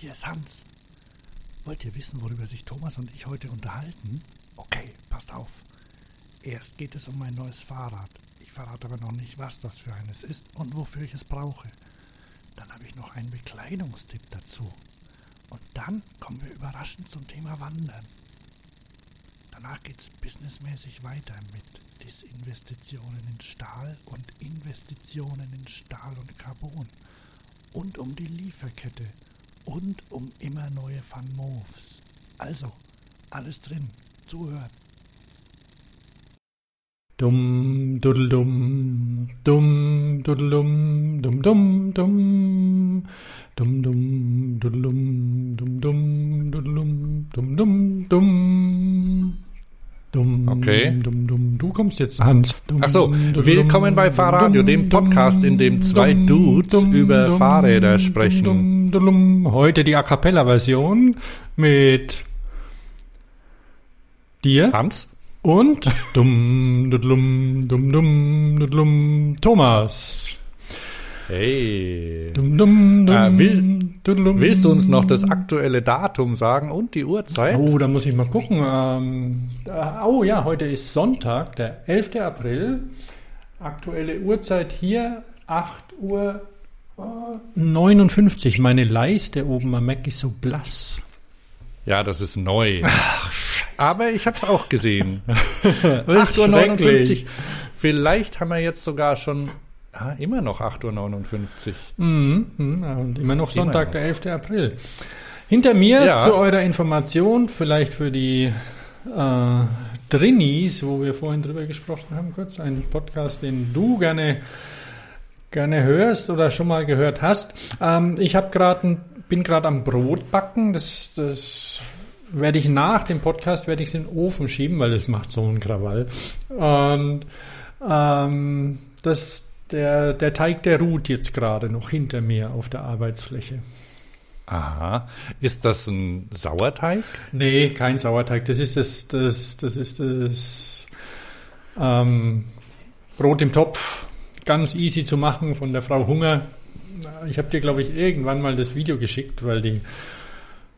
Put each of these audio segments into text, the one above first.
Hier ist Hans. Wollt ihr wissen, worüber sich Thomas und ich heute unterhalten? Okay, passt auf. Erst geht es um mein neues Fahrrad. Ich verrate aber noch nicht, was das für eines ist und wofür ich es brauche. Dann habe ich noch einen Bekleidungstipp dazu. Und dann kommen wir überraschend zum Thema Wandern. Danach geht es businessmäßig weiter mit Disinvestitionen in Stahl und Investitionen in Stahl und Carbon. Und um die Lieferkette und um immer neue Van Moves. Also, alles drin. Zuhören. Dumm, dudeldumm, dumm, dudeldumm, dumm, dumm, dumm, dumm, dumm, dudeldumm, dumm, dumm, dudeldumm, dumm, dumm, dumm. Dumm, Okay. dumm, dumm. Du kommst jetzt, Hans. Ach so, willkommen bei Fahrradio, dem Podcast, in dem zwei Dudes über Fahrräder sprechen. Heute die A Cappella-Version mit dir Hans? und Thomas. Hey. Dumm, dumm, dumm, Äh, will-. Willst du uns noch das aktuelle Datum sagen und die Uhrzeit? Oh, da muss ich mal gucken. Ähm, da- oh ja, heute ist Sonntag, der 11. April. Aktuelle Uhrzeit hier 8 Uhr äh, 59. Meine Leiste oben am Mac ist so blass. Ja, das ist neu. Aber ich habe es auch gesehen. Das ist 8.59 Uhr. Vielleicht haben wir jetzt sogar schon ah, immer noch 8.59 Uhr. Mhm, mhm, und immer noch Sonntag, noch. der 11. April. Hinter mir Ja. zu eurer Information, vielleicht für die äh, Drinnies, wo wir vorhin drüber gesprochen haben, kurz ein Podcast, den du gerne gerne hörst oder schon mal gehört hast. Ähm, ich habe gerade bin gerade am Brot backen. Das, das werde ich nach dem Podcast werde ich in den Ofen schieben, weil das macht so einen Krawall. Und ähm, das der der Teig der ruht jetzt gerade noch hinter mir auf der Arbeitsfläche. Aha. Ist das ein Sauerteig? Nee, kein Sauerteig. Das ist das, das, das ist das ähm, Brot im Topf. Ganz easy zu machen von der Frau Hunger. Ich habe dir, glaube ich, irgendwann mal das Video geschickt, weil die,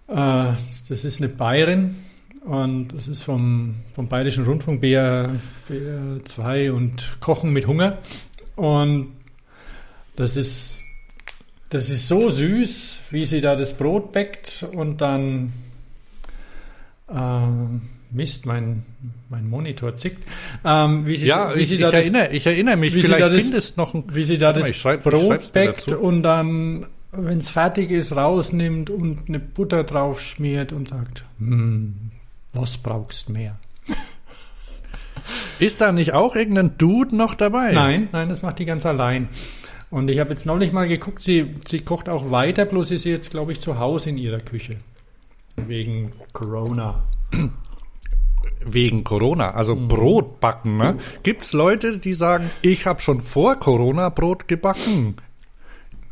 äh, das ist eine Bayerin und das ist vom, vom Bayerischen Rundfunk BR, BR 2 und Kochen mit Hunger. Und das ist, das ist so süß, wie sie da das Brot bäckt und dann äh, Mist, mein, mein Monitor zickt. Ähm, wie sie, Ja, wie ich, sie ich, da das, erinnere, ich erinnere mich. wie sie da Vielleicht das- findest noch ein... wie sie da das ich schreib- ich Brot bäckt und dann, wenn es fertig ist, rausnimmt und eine Butter drauf schmiert und sagt, hm, was brauchst mehr? Ist da nicht auch irgendein Dude noch dabei? Nein, nein, das macht die ganz allein. Und ich habe jetzt neulich mal geguckt, sie, sie kocht auch weiter, bloß ist sie jetzt, glaube ich, zu Hause in ihrer Küche. Wegen Corona. Wegen Corona, also Brot backen. Ne? Gibt's Leute, die sagen, ich habe schon vor Corona Brot gebacken?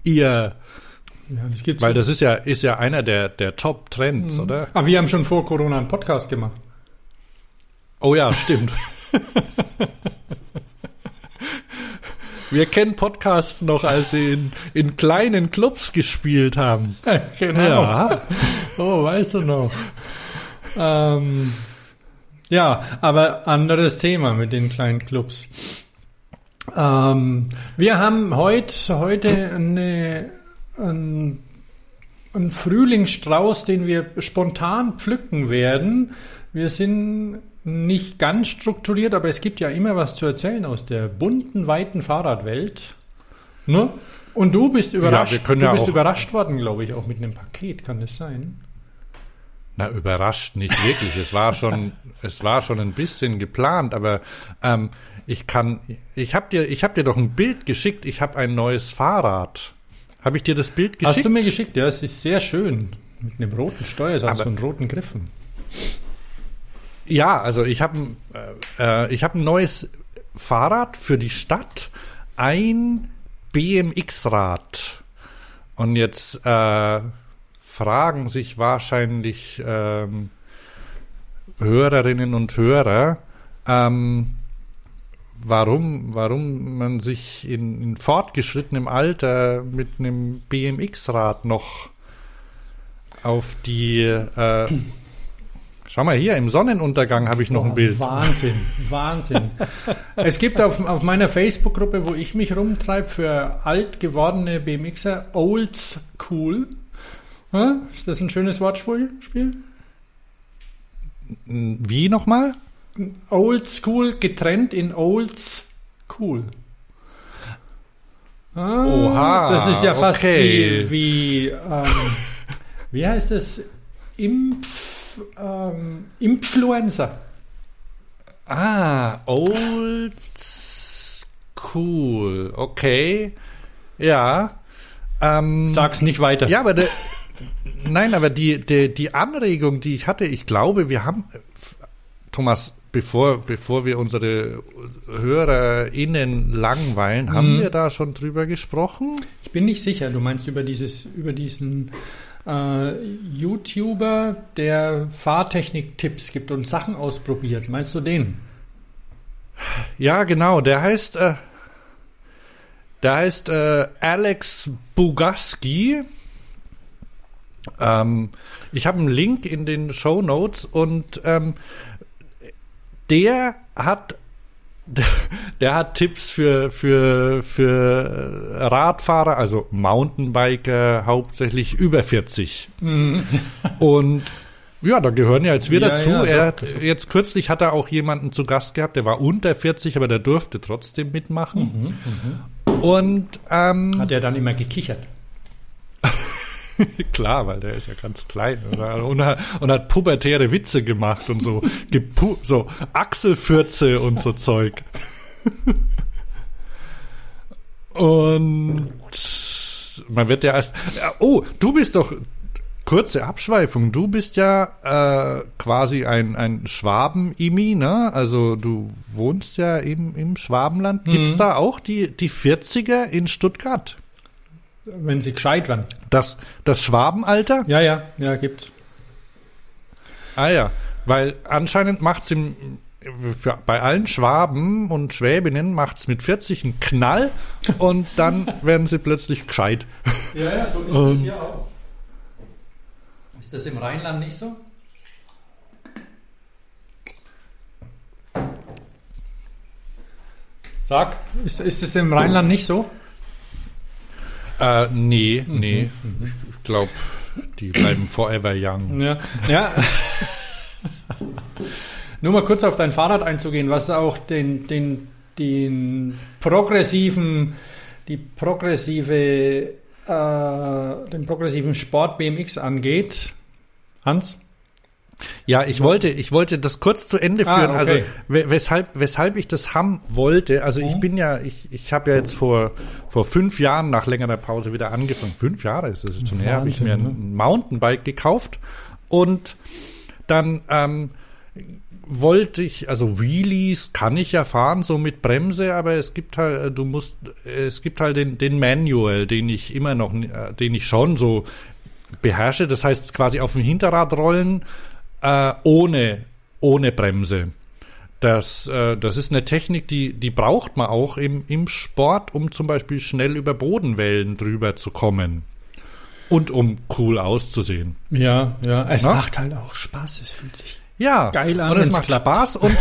Ihr, Ja, das gibt's. weil das ist ja, ist ja einer der, der Top-Trends, oder? Ah, wir haben schon vor Corona einen Podcast gemacht. Oh ja, stimmt. Wir kennen Podcasts noch, als sie in, in kleinen Clubs gespielt haben. genau. Ja. Oh, weißt du noch. ähm, ja, aber anderes Thema mit den kleinen Clubs. Ähm, wir haben heut, heute eine, ein, einen Frühlingsstrauß, den wir spontan pflücken werden. Wir sind nicht ganz strukturiert, aber es gibt ja immer was zu erzählen aus der bunten, weiten Fahrradwelt. Ne? Und du bist überrascht. können du ja bist überrascht worden, glaube ich, auch mit einem Paket. Kann das sein? Na, überrascht nicht wirklich. Es war schon, es war schon ein bisschen geplant, aber ähm, ich kann, ich habe dir, ich habe dir doch ein Bild geschickt. Ich habe ein neues Fahrrad. Habe ich dir das Bild geschickt? Hast du mir geschickt? Ja, es ist sehr schön. Mit einem roten Steuersatz Aber- und roten Griffen. Ja, also ich habe äh, äh, ich habe ein neues Fahrrad für die Stadt, ein BMX-Rad. Und jetzt äh, fragen sich wahrscheinlich ähm, Hörerinnen und Hörer, ähm, warum, warum man sich in, in fortgeschrittenem Alter mit einem BMX-Rad noch auf die. Äh, schau mal hier, im Sonnenuntergang habe ich noch ein Boah, Bild. Wahnsinn, Wahnsinn. es gibt auf, auf meiner Facebook-Gruppe, wo ich mich rumtreibe, für alt gewordene BMXer Old Cool. Ja, ist das ein schönes Wortspiel? Spiel? Wie nochmal? Old School getrennt in Olds Cool. Ah, Oha, Das ist ja fast okay. wie, wie, ähm, wie heißt es? Impf, ähm, Influencer. Ah, Old School. Okay. Ja. Ähm, Sag's nicht weiter. Ja, aber der, nein, aber die, die, die Anregung, die ich hatte, ich glaube, wir haben, Thomas, bevor, bevor wir unsere HörerInnen langweilen, haben wir da schon drüber gesprochen? Ich bin nicht sicher. Du meinst über dieses, über diesen äh, YouTuber, der Fahrtechnik-Tipps gibt und Sachen ausprobiert. Meinst du den? Ja, genau, der heißt, äh, der heißt äh, Alex Bugaski. Ähm, ich habe einen Link in den Show Notes und ähm, der hat der, der hat Tipps für, für, für Radfahrer, also Mountainbiker, hauptsächlich über 40. Und ja, da gehören ja jetzt wir Ja, dazu. ja, er hat, jetzt kürzlich hat er auch jemanden zu Gast gehabt, der war unter 40, aber der durfte trotzdem mitmachen. Und ähm, Hat er dann immer gekichert? Klar, weil der ist ja ganz klein oder? Und, hat, und hat pubertäre Witze gemacht und so, gepu so Achselfürze und so Zeug. Und man wird ja erst. Ja, Oh, du bist doch. Kurze Abschweifung. Du bist ja äh, quasi ein, ein Schwaben-Imi, ne? Also du wohnst ja im, im Schwabenland. Gibt's da auch die, die 40er in Stuttgart? Wenn sie gescheit waren. Das, das Schwabenalter? Ja, ja, ja, gibt's. Ah ja, weil anscheinend macht's im für, bei allen Schwaben und Schwäbinnen macht's mit 40 einen Knall und dann werden sie plötzlich gescheit. Ja, ja, so ist Ähm. das hier auch. Ist das im Rheinland nicht so? Sag, ist, ist es im Rheinland nicht so? Äh, nee, nee. Ich, glaube, die bleiben forever young. Ja. ja. Nur mal kurz auf dein Fahrrad einzugehen, was auch den, den, den progressiven, die progressive, äh, den progressiven Sport BMX angeht. Hans? Ja, ich wollte, ich wollte das kurz zu Ende Ah, führen. okay. Also we- weshalb, weshalb ich das haben wollte. Also ich Mhm. bin ja, ich, ich habe ja jetzt vor vor fünf Jahren nach längerer Pause wieder angefangen. Fünf Jahre ist es jetzt schon her. Habe ich mir Wahnsinn, ne? ein Mountainbike gekauft und dann ähm, wollte ich, also Wheelies kann ich ja fahren, so mit Bremse, aber es gibt halt, äh, du musst, es gibt halt den, den Manual, den ich immer noch, äh, den ich schon so beherrsche. Das heißt quasi auf dem Hinterrad rollen äh, ohne, ohne Bremse. Das, äh, das ist eine Technik, die, die braucht man auch im, im Sport, um zum Beispiel schnell über Bodenwellen drüber zu kommen. Und um cool auszusehen. Ja, ja. Es Na? macht halt auch Spaß, es fühlt sich. Ja, Geil an, und es macht klappt. Spaß und,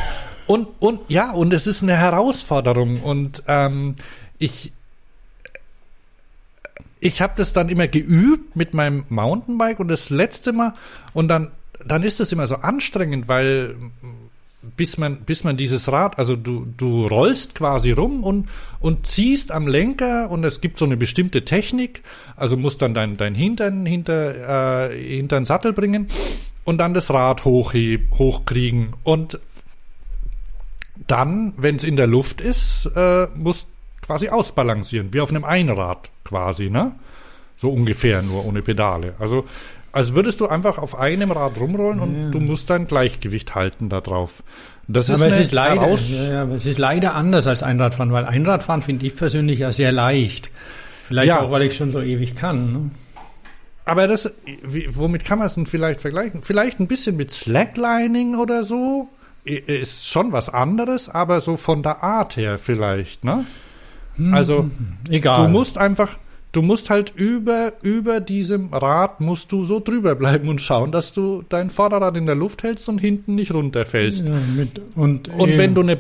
und, und ja, und es ist eine Herausforderung. Und ähm, ich, ich habe das dann immer geübt mit meinem Mountainbike und das letzte Mal und dann, dann ist es immer so anstrengend, weil bis man, bis man dieses Rad, also du, du rollst quasi rum und, und ziehst am Lenker und es gibt so eine bestimmte Technik, also musst dann dein, dein Hintern hinter, äh, hinter den Sattel bringen und dann das Rad hochheb, hochkriegen und dann, wenn es in der Luft ist, äh, musst quasi ausbalancieren, wie auf einem Einrad quasi, ne? So ungefähr, nur ohne Pedale. Also, als würdest du einfach auf einem Rad rumrollen und Ja. du musst dein Gleichgewicht halten da drauf. Das aber ist es ist leider, ja, aber es ist leider anders als Einradfahren, weil Einradfahren finde ich persönlich ja sehr leicht. Vielleicht Ja. auch, weil ich schon so ewig kann. Ne? Aber das, womit kann man es denn vielleicht vergleichen? Vielleicht ein bisschen mit Slacklining oder so? Ist schon was anderes, aber so von der Art her vielleicht, ne? Also, Egal. Du musst einfach, du musst halt über, über diesem Rad musst du so drüber bleiben und schauen, dass du dein Vorderrad in der Luft hältst und hinten nicht runterfällst. Ja, mit, und Und wenn du eine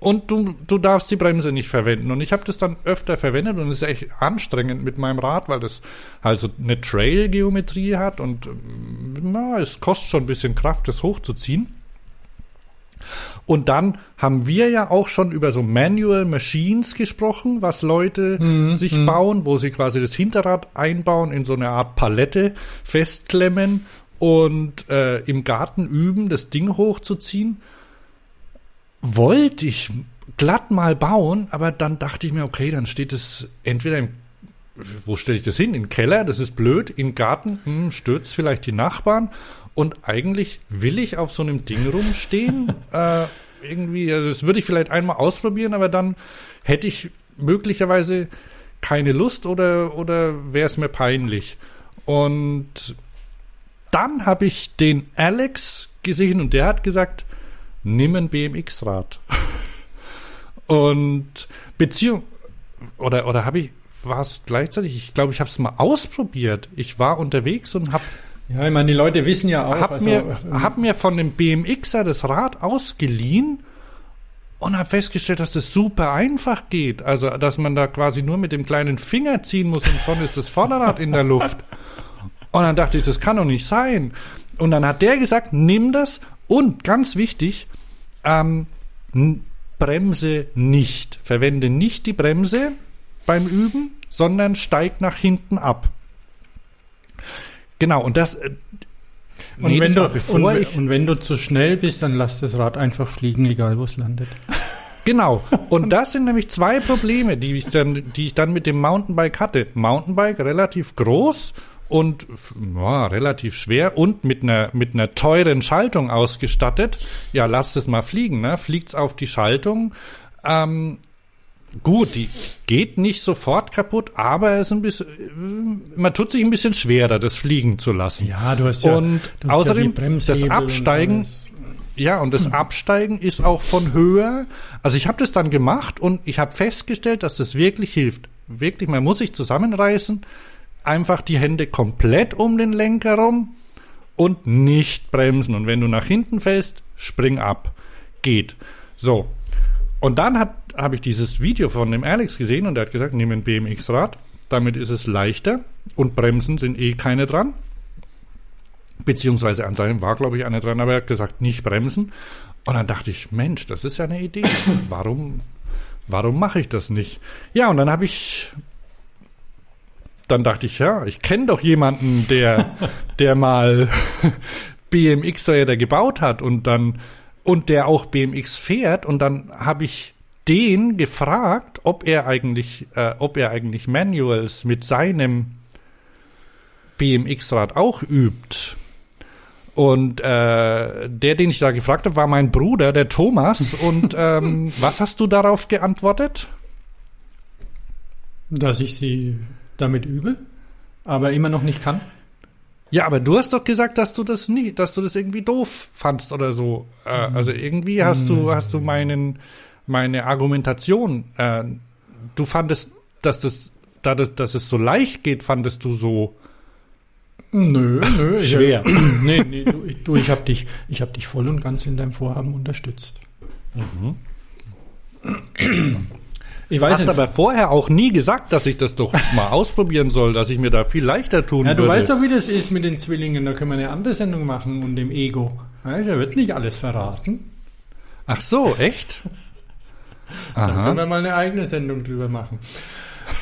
und du, du darfst die Bremse nicht verwenden. Und ich habe das dann öfter verwendet und es ist echt anstrengend mit meinem Rad, weil das also eine Trail-Geometrie hat und ähm, na, es kostet schon ein bisschen Kraft, das hochzuziehen. Und dann haben wir ja auch schon über so Manual Machines gesprochen, was Leute Mhm, sich mhm. bauen, wo sie quasi das Hinterrad einbauen, in so eine Art Palette festklemmen und äh, im Garten üben, das Ding hochzuziehen wollte ich glatt mal bauen, aber dann dachte ich mir, okay, dann steht es entweder im, wo stelle ich das hin? In den Keller, das ist blöd, im Garten, hm, stürzt vielleicht die Nachbarn und eigentlich will ich auf so einem Ding rumstehen. äh, irgendwie, also das würde ich vielleicht einmal ausprobieren, aber dann hätte ich möglicherweise keine Lust oder, oder wäre es mir peinlich. Und dann habe ich den Alex gesehen und der hat gesagt, nimm ein BMX-Rad. und Beziehung, oder, oder habe ich, war es gleichzeitig, ich glaube, ich habe es mal ausprobiert. Ich war unterwegs und habe ja, ich meine, die Leute wissen ja auch, hab also, mir, ähm, hab mir von dem BMXer das Rad ausgeliehen und habe festgestellt, dass das super einfach geht. Also, dass man da quasi nur mit dem kleinen Finger ziehen muss und schon ist das Vorderrad in der Luft. Und dann dachte ich, das kann doch nicht sein. Und dann hat der gesagt, nimm das und ganz wichtig, ähm, Bremse nicht. Verwende nicht die Bremse beim Üben, sondern steig nach hinten ab. Genau, und das. äh, und, nee, wenn das du, und, ich, und wenn du zu schnell bist, dann lass das Rad einfach fliegen, egal wo es landet. Genau. Und das sind nämlich zwei Probleme, die ich dann, die ich dann mit dem Mountainbike hatte. Mountainbike relativ groß und ja, relativ schwer und mit einer mit einer teuren Schaltung ausgestattet. Ja, lasst es mal fliegen, ne? Fliegt's auf die Schaltung. Ähm, gut, die geht nicht sofort kaputt, aber es ist ein bisschen, äh, man tut sich ein bisschen schwerer, das fliegen zu lassen. Ja, du hast Und du hast außerdem Bremshebel das und Absteigen alles. ja, und das Absteigen ist auch von höher. Also ich habe das dann gemacht und ich habe festgestellt, dass das wirklich hilft. Wirklich, man muss sich zusammenreißen, einfach die Hände komplett um den Lenker rum und nicht bremsen. Und wenn du nach hinten fällst, spring ab. Geht. So. Und dann hat habe ich dieses Video von dem Alex gesehen und der hat gesagt, nimm ein BMX-Rad. Damit ist es leichter und Bremsen sind eh keine dran. Beziehungsweise an seinem war, glaube ich, einer dran, aber er hat gesagt, nicht bremsen. Und dann dachte ich, Mensch, das ist ja eine Idee. Warum, warum mache ich das nicht? Ja, und dann habe ich, dann dachte ich, ja, ich kenne doch jemanden, der, der mal BMX-Räder gebaut hat und dann, und der auch BMX fährt. Und dann habe ich den gefragt, ob er eigentlich, äh, ob er eigentlich Manuals mit seinem BMX-Rad auch übt. Und äh, der, den ich da gefragt habe, war mein Bruder, der Thomas. Und ähm, was hast du darauf geantwortet? Dass ich sie damit übe, aber immer noch nicht kann. Ja, aber du hast doch gesagt, dass du das nie, dass du das irgendwie doof fandst oder so. Äh, also irgendwie hast du, hast du meinen, meine Argumentation. Äh, du fandest, dass das, da das, dass es so leicht geht, fandest du so. Nö, nö. ich- Schwer. nee, nee, du, ich- du ich habe dich, ich hab dich voll und ganz in deinem Vorhaben unterstützt. Ich weiß hast nicht. aber vorher auch nie gesagt, dass ich das doch mal ausprobieren soll, dass ich mir da viel leichter tun ja, du würde. weißt doch, wie das ist mit den Zwillingen. Da können wir eine andere Sendung machen und dem Ego. Ja, da wird nicht alles verraten. Ach so, echt? Da können wir mal eine eigene Sendung drüber machen.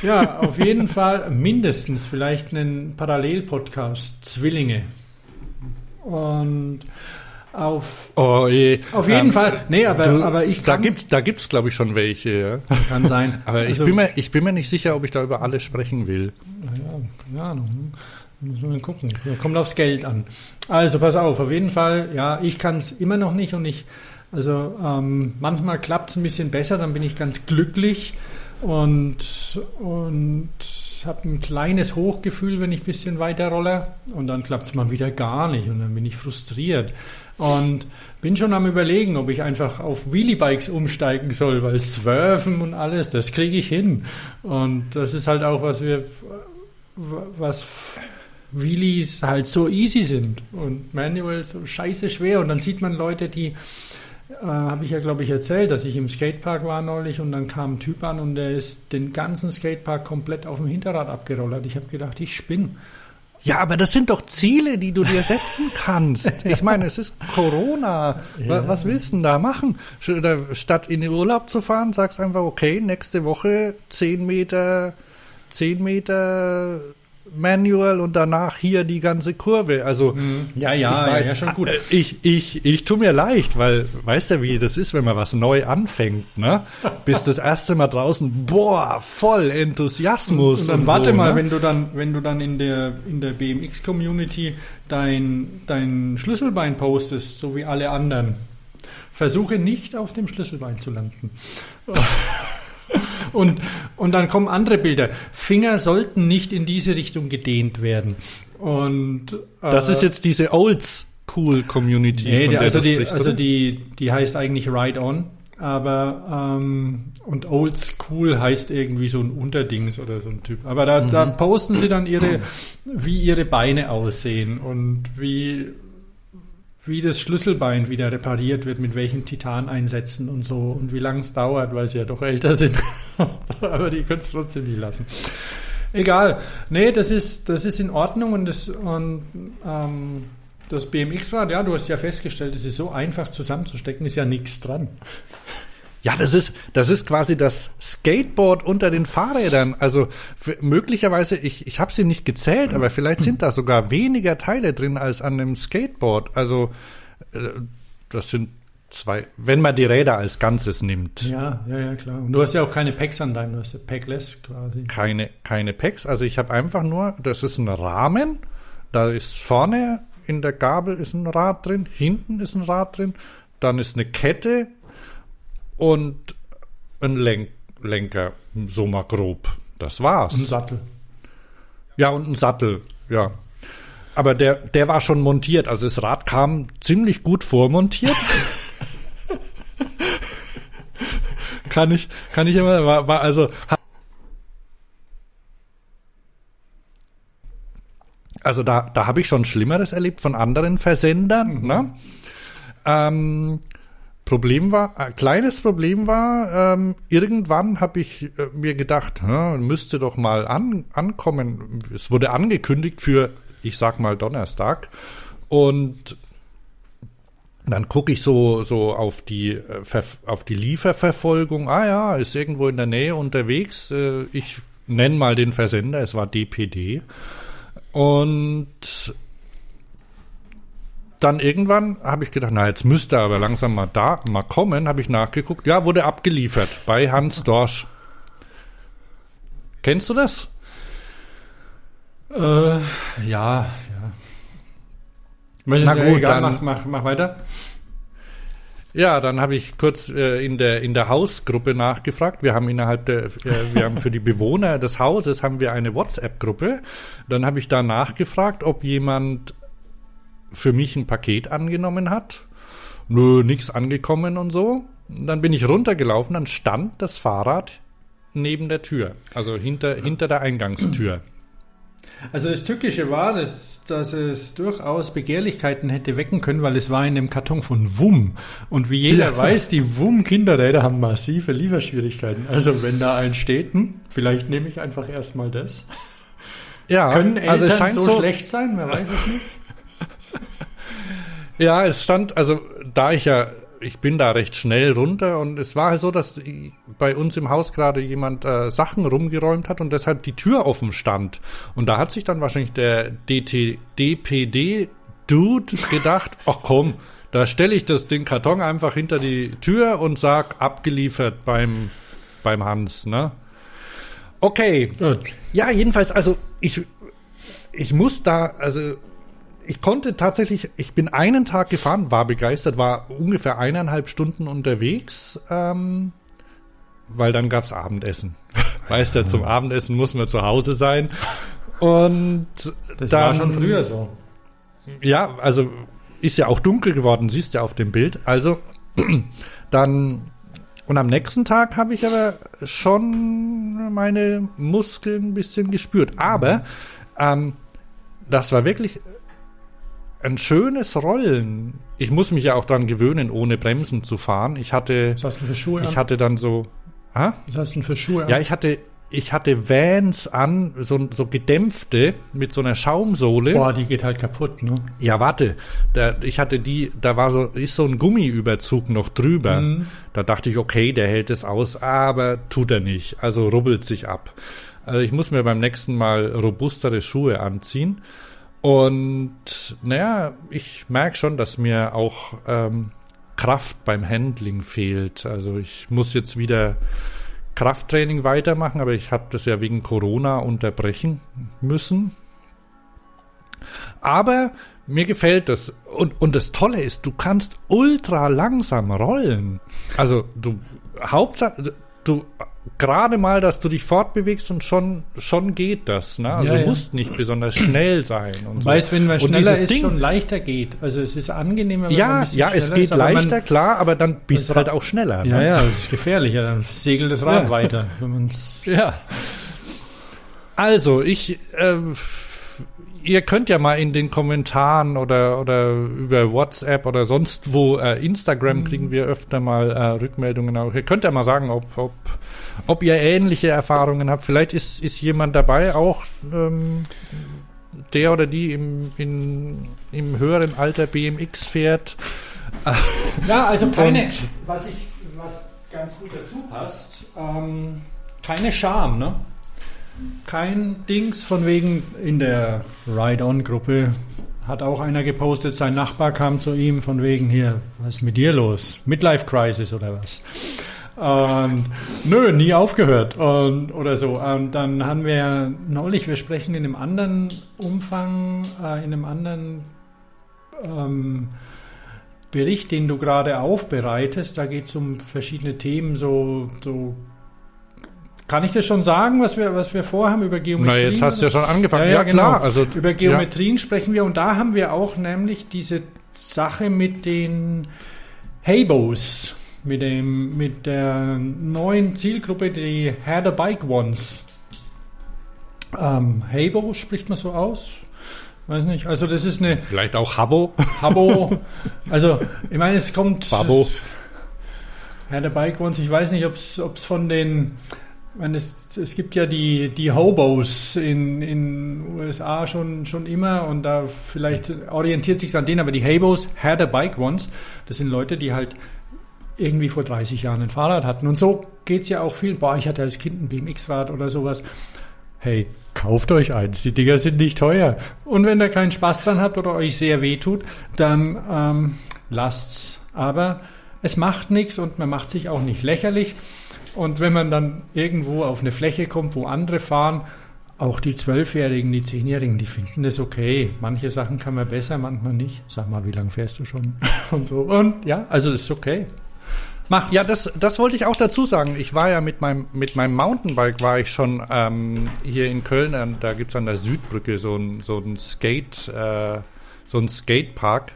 Ja, auf jeden Fall mindestens vielleicht einen Parallelpodcast Zwillinge. Und auf, Oh, je. auf jeden Ähm, Fall. Nee, aber, du, aber ich da kann, gibt's, da gibt's, glaube ich, schon welche. Ja. kann sein. Aber ich Also- bin mir, ich bin mir nicht sicher, ob ich da über alle sprechen will. Ja, keine Ahnung. Müssen wir mal gucken. Kommt aufs Geld an. Also pass auf, auf jeden Fall, ja, ich kann es immer noch nicht und ich, also ähm, manchmal klappt es ein bisschen besser, dann bin ich ganz glücklich und, und habe ein kleines Hochgefühl, wenn ich ein bisschen weiter rolle und dann klappt es mal wieder gar nicht und dann bin ich frustriert. Und bin schon am überlegen, ob ich einfach auf Wheelie-Bikes umsteigen soll, weil Swerven und alles, das kriege ich hin. Und das ist halt auch, was wir, was Wheelies halt so easy sind und Manual so scheiße schwer. Und dann sieht man Leute, die äh, habe ich ja, glaube ich, erzählt, dass ich im Skatepark war neulich und dann kam ein Typ an und der ist den ganzen Skatepark komplett auf dem Hinterrad abgerollert. Ich habe gedacht, ich spinne. Ja, aber das sind doch Ziele, die du dir setzen kannst. Ich meine, es ist Corona. Ja. Was willst du denn da machen? Statt in den Urlaub zu fahren, sagst einfach, okay, nächste Woche 10 Meter, 10 Meter Manual und danach hier die ganze Kurve. Also mhm. ja, ja, ja, jetzt, ja, schon gut. Ich, ich, ich tue mir leicht, weil weißt du, wie das ist, wenn man was neu anfängt, ne? Bis das erste Mal draußen, boah, voll Enthusiasmus. Und, und, und warte so, mal, ne? wenn du dann, wenn du dann in der in der BMX Community dein dein Schlüsselbein postest, so wie alle anderen, versuche nicht auf dem Schlüsselbein zu landen. und, und dann kommen andere Bilder. Finger sollten nicht in diese Richtung gedehnt werden. Und äh, das ist jetzt diese Olds Cool Community. Nee, die, also, die, also die, die heißt eigentlich Ride On. Aber ähm, und Old School heißt irgendwie so ein Unterdings oder so ein Typ. Aber da, mhm. da posten sie dann ihre, wie ihre Beine aussehen und wie wie das Schlüsselbein wieder repariert wird, mit welchen Titaneinsätzen und so und wie lange es dauert, weil sie ja doch älter sind. Aber die können es trotzdem nicht lassen. Egal. Nee, das ist, das ist in Ordnung und das, und, ähm, das BMX-Rad, ja, du hast ja festgestellt, es ist so einfach zusammenzustecken, ist ja nichts dran. Ja, das ist, das ist quasi das Skateboard unter den Fahrrädern. Also möglicherweise, ich, ich habe sie nicht gezählt, aber vielleicht sind da sogar weniger Teile drin als an einem Skateboard. Also äh, das sind zwei, wenn man die Räder als Ganzes nimmt. Ja, ja, ja, klar. Und du hast ja auch keine Packs an deinem, du hast ja Packless quasi. Keine, keine Packs. Also ich habe einfach nur, das ist ein Rahmen, da ist vorne in der Gabel ist ein Rad drin, hinten ist ein Rad drin, dann ist eine Kette und ein Lenk Lenker, so mal grob. Das war's. Ein Sattel. Ja, und ein Sattel, ja. Aber der, der war schon montiert. Also das Rad kam ziemlich gut vormontiert. kann ich, kann ich immer, war, war also, also da, da habe ich schon Schlimmeres erlebt von anderen Versendern. Mhm. Ne? Ähm, Problem war, ein kleines Problem war, ähm, irgendwann habe ich äh, mir gedacht, müsste doch mal an, ankommen. Es wurde angekündigt für, ich sag mal, Donnerstag. Und dann gucke ich so, so auf die, äh, auf die Lieferverfolgung. Ah ja, ist irgendwo in der Nähe unterwegs. Äh, ich nenne mal den Versender, es war DPD. Und dann irgendwann habe ich gedacht, na, jetzt müsste er aber langsam mal da mal kommen, habe ich nachgeguckt. Ja, wurde abgeliefert bei Hans Dorsch. Kennst du das? Äh, ja, ja. Na gut, egal, dann, mach, mach, mach weiter. Ja, dann habe ich kurz äh, in der in der Hausgruppe nachgefragt. Wir haben innerhalb der äh, wir haben für die Bewohner des Hauses haben wir eine WhatsApp-Gruppe. Dann habe ich da nachgefragt, ob jemand für mich ein Paket angenommen hat. Nö, nichts angekommen und so. Dann bin ich runtergelaufen, dann stand das Fahrrad neben der Tür, also hinter, hinter der Eingangstür. Also das Tückische war, dass, dass es durchaus Begehrlichkeiten hätte wecken können, weil es war in dem Karton von WUM. Und wie jeder ja. weiß, die WUM-Kinderräder haben massive Lieferschwierigkeiten. Also wenn da ein steht, hm, vielleicht nehme ich einfach erstmal das. Ja, Können also Eltern also so, so schlecht sein? Wer weiß es nicht. Ja, es stand, also da ich ja, ich bin da recht schnell runter und es war so, dass bei uns im Haus gerade jemand äh, Sachen rumgeräumt hat und deshalb die Tür offen stand. Und da hat sich dann wahrscheinlich der DT, DPD-Dude gedacht, ach komm, da stelle ich das, den Karton einfach hinter die Tür und sag abgeliefert beim, beim Hans, ne? Okay. Gut. Ja, jedenfalls, also ich, ich muss da, also ich konnte tatsächlich, ich bin einen Tag gefahren, war begeistert, war ungefähr eineinhalb Stunden unterwegs, ähm, weil dann gab's Abendessen. Weißt du, zum Abendessen muss man zu Hause sein. Und Das dann, war schon früher so. Ja, also ist ja auch dunkel geworden, siehst du ja auf dem Bild. Also dann und am nächsten Tag habe ich aber schon meine Muskeln ein bisschen gespürt. Aber ähm, das war wirklich ein schönes Rollen. Ich muss mich ja auch dran gewöhnen, ohne Bremsen zu fahren. Ich hatte, Was hast du denn für Schuhe ich an? hatte dann so, ah? Was hast du denn für Schuhe an? ja, ich hatte, ich hatte Vans an, so, so gedämpfte mit so einer Schaumsohle. Boah, die geht halt kaputt, ne? Ja, warte. Da, ich hatte die, da war so, ist so ein Gummiüberzug noch drüber. Mhm. Da dachte ich, okay, der hält es aus, aber tut er nicht. Also rubbelt sich ab. Also ich muss mir beim nächsten Mal robustere Schuhe anziehen. Und naja, ich merke schon, dass mir auch ähm, Kraft beim Handling fehlt. Also ich muss jetzt wieder Krafttraining weitermachen, aber ich habe das ja wegen Corona unterbrechen müssen. Aber mir gefällt das. Und, und das Tolle ist, du kannst ultra langsam rollen. Also du, Hauptsache, du, gerade mal, dass du dich fortbewegst und schon, schon geht das. Ne? Also Ja, du ja. musst nicht besonders schnell sein. Und so. Weißt, wenn man schneller ist, Ding- schon leichter geht. Also es ist angenehmer, wenn man ein Ja, ja, es geht ist, leichter, Man, klar, aber dann bist du halt auch schneller. ja, ne? ja, das ist gefährlicher. Dann segelt das Rad Ja. weiter. Ja. Also, ich, äh, ihr könnt ja mal in den Kommentaren oder, oder über WhatsApp oder sonst wo, äh, Instagram kriegen wir öfter mal äh, Rückmeldungen. Auch. Ihr könnt ja mal sagen, ob, ob, ob ihr ähnliche Erfahrungen habt. Vielleicht ist, ist jemand dabei, auch ähm, der oder die im, in, im höheren Alter BMX fährt. Ja, also keine, Und- was ich, was ganz gut dazu passt, ähm, keine Scham, ne? Kein Dings von wegen in der Ride-On-Gruppe hat auch einer gepostet, sein Nachbar kam zu ihm von wegen hier, was ist mit dir los? Midlife Crisis oder was? Und nö, nie aufgehört und, oder so. Und dann haben wir neulich, wir sprechen in einem anderen Umfang, äh, in einem anderen ähm, Bericht, den du gerade aufbereitest, da geht es um verschiedene Themen, so, so kann ich das schon sagen, was wir, was wir vorhaben über Geometrie? Na, jetzt hast du ja schon angefangen. Ja, Ja, ja, klar. genau. Also, Über Geometrien sprechen wir und da haben wir auch nämlich diese Sache mit den Habos, mit, dem, mit der neuen Zielgruppe, die Had a Bike Ones. Ähm, Habo spricht man so aus? Weiß nicht. Also das ist eine Ja, vielleicht auch Habbo. Habo. Also ich meine, es kommt. Babo. Had a Bike Ones. Ich weiß nicht, ob es von den meine, es, es gibt ja die, die Hobos in in USA schon, schon immer und da vielleicht orientiert sich an denen, aber die Habos, had a bike once, das sind Leute, die halt irgendwie vor 30 Jahren ein Fahrrad hatten. Und so geht es ja auch viel. Boah, ich hatte als Kind ein BMX-Rad oder sowas. Hey, kauft euch eins, die Dinger sind nicht teuer. Und wenn ihr keinen Spaß dran habt oder euch sehr weh tut, dann ähm, lasst's. Aber es macht nichts und man macht sich auch nicht lächerlich. Und wenn man dann irgendwo auf eine Fläche kommt, wo andere fahren, auch die Zwölfjährigen, die Zehnjährigen, die finden das okay. Manche Sachen kann man besser, manchmal nicht. Sag mal, wie lange fährst du schon? Und so. Und ja, also das ist okay. Macht's. Ja, das, das wollte ich auch dazu sagen. Ich war ja mit meinem, mit meinem Mountainbike war ich schon ähm, hier in Köln, an, da gibt's an der Südbrücke so ein, so ein Skate, äh, so ein Skatepark.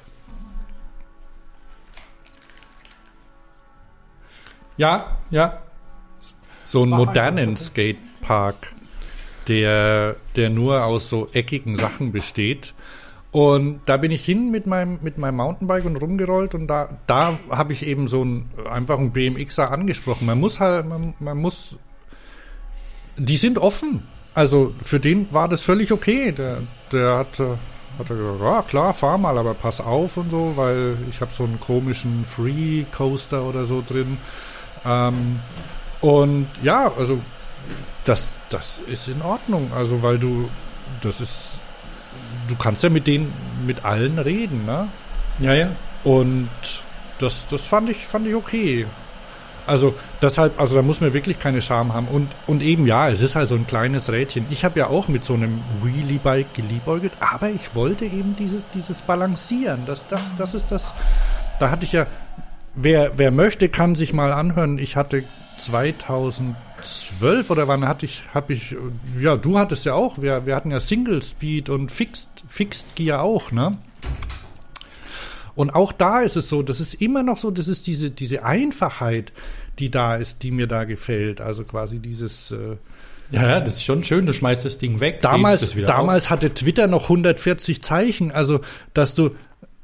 ja, ja. So einen modernen Skatepark, der, der nur aus so eckigen Sachen besteht. Und da bin ich hin mit meinem, mit meinem Mountainbike und rumgerollt und da, da habe ich eben so ein, einfach einen BMXer angesprochen. Man muss halt, man, man muss, die sind offen. Also für den war das völlig okay. Der, der hat, äh, hat er gesagt, ja klar, fahr mal, aber pass auf und so, weil ich habe so einen komischen Free Coaster oder so drin. Ähm, und ja, also das, das ist in Ordnung. Also weil du, das ist, du kannst ja mit denen, mit allen reden, ne? Ja, ja. Und das, das fand ich, fand ich okay. Also deshalb, also da muss man wirklich keine Scham haben. Und, und eben ja, es ist halt so ein kleines Rädchen. Ich habe ja auch mit so einem Wheelie-Bike geliebäugelt, aber ich wollte eben dieses, dieses Balancieren. Das, das, das ist das. Da hatte ich ja, wer, wer möchte, kann sich mal anhören. Ich hatte 2000 2012 oder wann hatte ich, habe ich, ja, du hattest ja auch, wir, wir hatten ja Single Speed und Fixed, Fixed Gear auch, ne? Und auch da ist es so, das ist immer noch so, das ist diese, diese Einfachheit, die da ist, die mir da gefällt. Also quasi dieses, äh, Ja, ja, das ist schon schön. Du schmeißt das Ding weg. damals, damals hatte Twitter noch 140 Zeichen, also dass du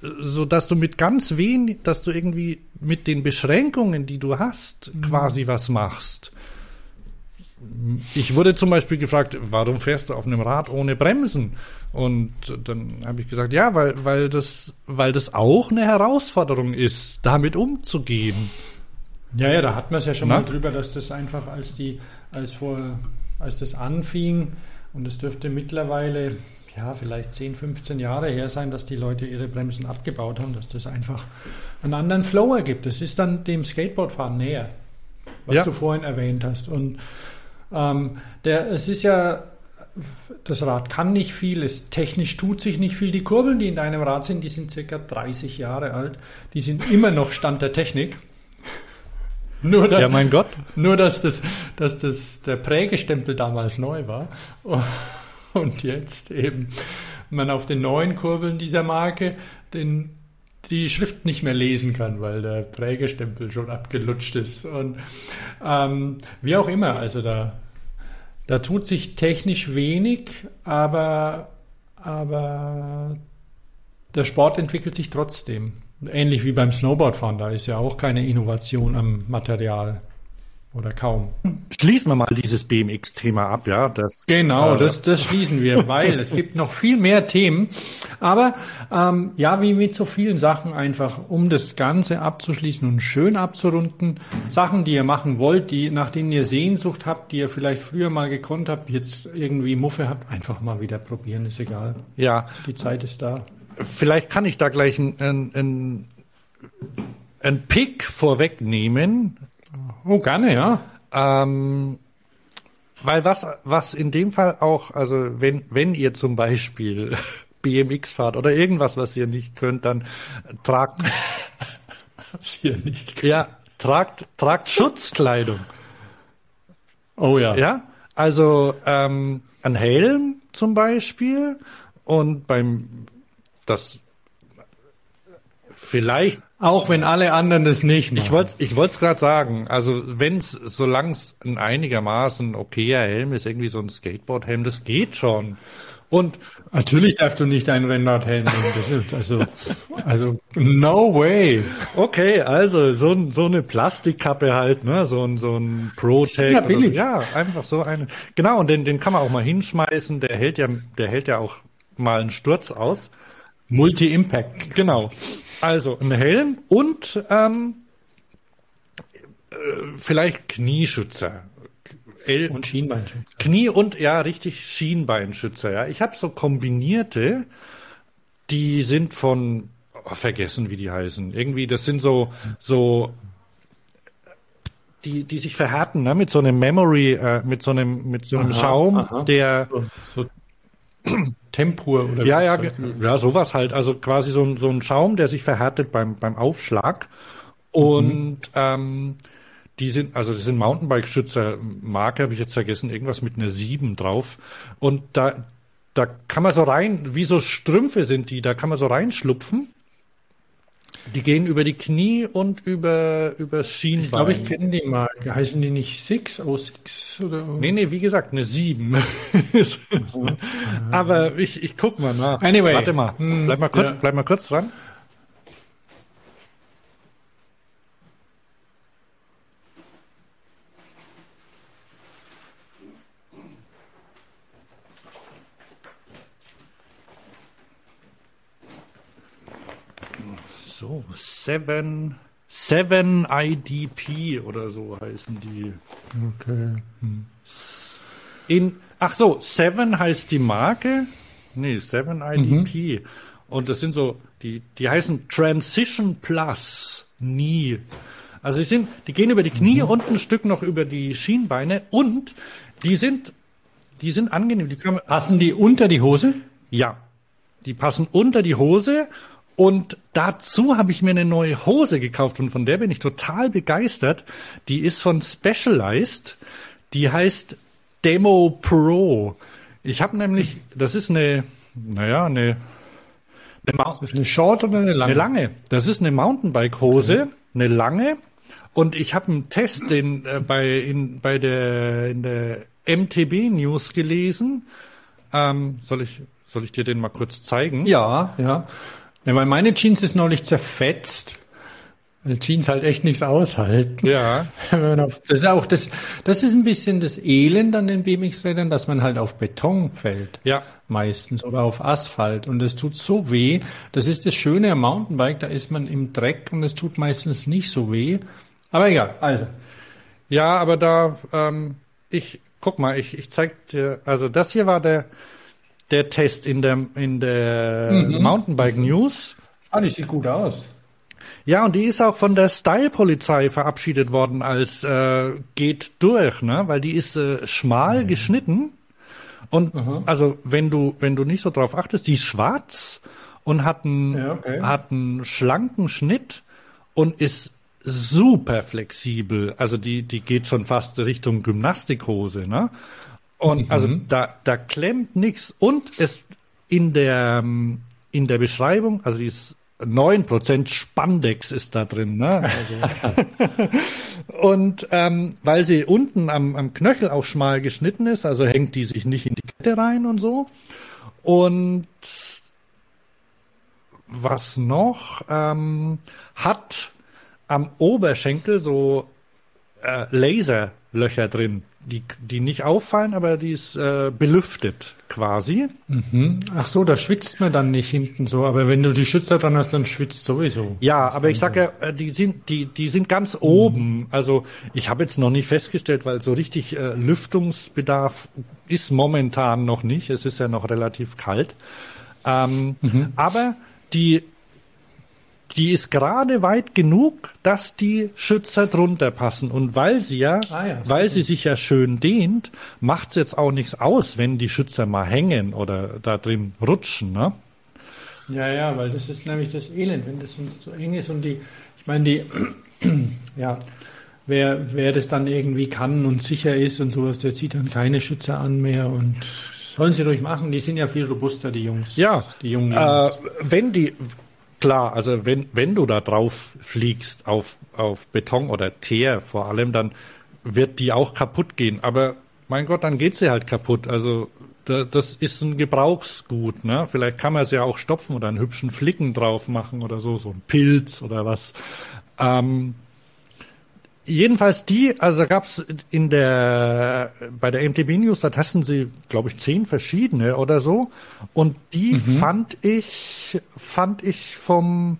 so dass du mit ganz wenig, dass du irgendwie mit den Beschränkungen, die du hast, Mhm. quasi was machst. Ich wurde zum Beispiel gefragt, warum fährst du auf einem Rad ohne Bremsen? Und dann habe ich gesagt, ja, weil, weil das, weil das auch eine Herausforderung ist, damit umzugehen. Ja, ja, da hatten wir es ja schon Na? mal drüber, dass das einfach als die, als vor, als das anfing und es dürfte mittlerweile ja vielleicht 10, 15 Jahre her sein, dass die Leute ihre Bremsen abgebaut haben, dass das einfach einen anderen Flow ergibt. Das ist dann dem Skateboardfahren näher, was Ja. du vorhin erwähnt hast. Und ähm, der, es ist ja, das Rad kann nicht viel, es technisch tut sich nicht viel. Die Kurbeln, die in deinem Rad sind, die sind circa 30 Jahre alt. Die sind immer noch Stand der Technik. Nur, dass, Ja, mein Gott. nur dass, das, dass das der Prägestempel damals neu war. Und jetzt eben man auf den neuen Kurbeln dieser Marke den, die Schrift nicht mehr lesen kann, weil der Prägestempel schon abgelutscht ist. Und ähm, wie auch immer, also da, da tut sich technisch wenig, aber, aber der Sport entwickelt sich trotzdem. Ähnlich wie beim Snowboardfahren, da ist ja auch keine Innovation am Material. Oder kaum. Schließen wir mal dieses BMX-Thema ab, ja. Das, Genau, Äh, das, das schließen wir, weil es gibt noch viel mehr Themen. Aber ähm, ja, wie mit so vielen Sachen einfach, um das Ganze abzuschließen und schön abzurunden, Sachen, die ihr machen wollt, die nach denen ihr Sehnsucht habt, die ihr vielleicht früher mal gekonnt habt, jetzt irgendwie Muffe habt, einfach mal wieder probieren, ist egal. ja, Die Zeit ist da. vielleicht kann ich da gleich ein, ein, ein, ein Pick vorwegnehmen. Oh, gerne, ja. Ähm, weil was, was in dem Fall auch, also wenn, wenn ihr zum Beispiel BMX fahrt oder irgendwas, was ihr nicht könnt, dann tragt, Hab's hier nicht. ja, tragt, tragt Schutzkleidung. Oh ja. Ja, also ähm, ein Helm zum Beispiel und beim das vielleicht Auch wenn alle anderen das nicht machen. Ich wollte ich wollte es gerade sagen, also wenn's solange es ein einigermaßen okayer Helm ist, irgendwie so ein Skateboard-Helm, das geht schon. Und Natürlich darfst du nicht einen Rennradhelm nehmen. Das ist also, also, no way. okay, also so, ein- so eine Plastikkappe halt, ne, so ein so ein Pro-Tech. Ja, billig. So. Ja, einfach so eine. Genau, und den den kann man auch mal hinschmeißen. Der hält ja der hält ja auch mal einen Sturz aus. Multi-Impact. Genau. Also ein Helm und ähm, äh, vielleicht Knieschützer. El Und Schienbeinschutz. Knie und ja, richtig Schienbeinschützer. Ja, ich habe so kombinierte, die sind von oh, vergessen, wie die heißen. Irgendwie, das sind so so die die sich verhärten, ne, mit so einem Memory, äh, mit so einem mit so einem Aha, Schaum, aha. der So, so Tempur oder ja, ja, ja, sowas halt. Also quasi so, ein- so ein Schaum, der sich verhärtet beim, beim Aufschlag. Und ähm, die sind, also das sind Mountainbike-Schützer, Marke habe ich jetzt vergessen, irgendwas mit einer 7 drauf. Und da, da kann man so rein, wie so Strümpfe sind die, da kann man so reinschlupfen. Die gehen über die Knie und über, über das Schienbein. Ich glaube, ich kenne die Marke. Heißen die nicht Six? Oh, Six oder? Nee, nee, wie gesagt, eine 7. Aber ich, ich guck mal nach. Anyway. Warte mal. Hm, bleib mal kurz, ja. bleib mal kurz dran. So, Seven, Seven IDP oder so heißen die. Okay. In, ach so, Seven heißt die Marke. Nee, Seven IDP. Und das sind so, die, die heißen Transition Plus. Nie. Also die sind, die gehen über die Knie und ein Stück noch über die Schienbeine und die sind, die sind angenehm. Die Passen die unter die Hose? ja, die passen unter die Hose und dazu habe ich mir eine neue Hose gekauft und von der bin ich total begeistert. Die ist von Specialized. Die heißt Demo Pro. Ich habe nämlich, das ist eine, naja, eine, eine, Mount ist eine Short oder eine lange? Eine lange. Das ist eine Mountainbike-Hose, okay. eine lange. Und ich habe einen Test den, äh, bei, in, bei der, in der MTB News gelesen. Ähm, soll ich, soll ich dir den mal kurz zeigen? Ja, ja. Ja weil meine Jeans ist neulich zerfetzt. Weil Jeans halt echt nichts aushalten. Ja. das ist auch das, das ist ein bisschen das Elend an den BMX-Rädern, dass man halt auf Beton fällt. Ja. Meistens oder auf Asphalt. Und das tut so weh. Das ist das Schöne am Mountainbike, da ist man im Dreck und es tut meistens nicht so weh. Aber egal, also. Ja, aber da, ähm, ich, guck mal, ich, ich zeig dir, also das hier war der, der Test in der, in der mhm. Mountainbike News. Ah, die sieht gut aus. Ja, und die ist auch von der Style-Polizei verabschiedet worden als äh, geht durch, ne? Weil die ist äh, schmal mhm. geschnitten. Und mhm. also wenn du, wenn du nicht so drauf achtest, die ist schwarz und hat einen, ja, okay. hat einen schlanken Schnitt und ist super flexibel. Also die, die geht schon fast Richtung Gymnastikhose, ne? Und mhm. also da, da klemmt nichts. Und es in der, in der Beschreibung, also ist 9% Spandex ist da drin, ne? Also. und ähm, weil sie unten am, am Knöchel auch schmal geschnitten ist, also hängt die sich nicht in die Kette rein und so. Und was noch? Ähm, hat am Oberschenkel so äh, Laserlöcher drin, die, die nicht auffallen, aber die ist äh, belüftet quasi. Mhm. Ach so, da schwitzt man dann nicht hinten so, aber wenn du die Schützer dran hast, dann schwitzt sowieso. Ja, aber ich sag ja, äh, die sind, die, die sind ganz mhm. oben. Also ich habe jetzt noch nicht festgestellt, weil so richtig äh, Lüftungsbedarf ist momentan noch nicht. Es ist ja noch relativ kalt. Ähm, mhm. Aber die die ist gerade weit genug, dass die Schützer drunter passen. Und weil sie ja, ah ja weil sie sich ja schön dehnt, macht's jetzt auch nichts aus, wenn die Schützer mal hängen oder da drin rutschen, ne? Ja, ja, weil das ist nämlich das Elend, wenn das uns zu eng ist und die, ich meine, die, ja, wer, wer das dann irgendwie kann und sicher ist und sowas, der zieht dann keine Schützer an mehr und sollen sie ruhig machen, die sind ja viel robuster, die Jungs. Ja, die jungen Jungs. Äh, wenn die, Klar, also wenn, wenn du da drauf fliegst auf, auf Beton oder Teer vor allem, dann wird die auch kaputt gehen. Aber mein Gott, dann geht sie halt kaputt. Also da, das ist ein Gebrauchsgut. Ne? Vielleicht kann man es ja auch stopfen oder einen hübschen Flicken drauf machen oder so, so ein Pilz oder was. Ähm, jedenfalls die, also gab es in der bei der MTB News, da testen sie, glaube ich, zehn verschiedene oder so. Und die mhm. fand ich, fand ich vom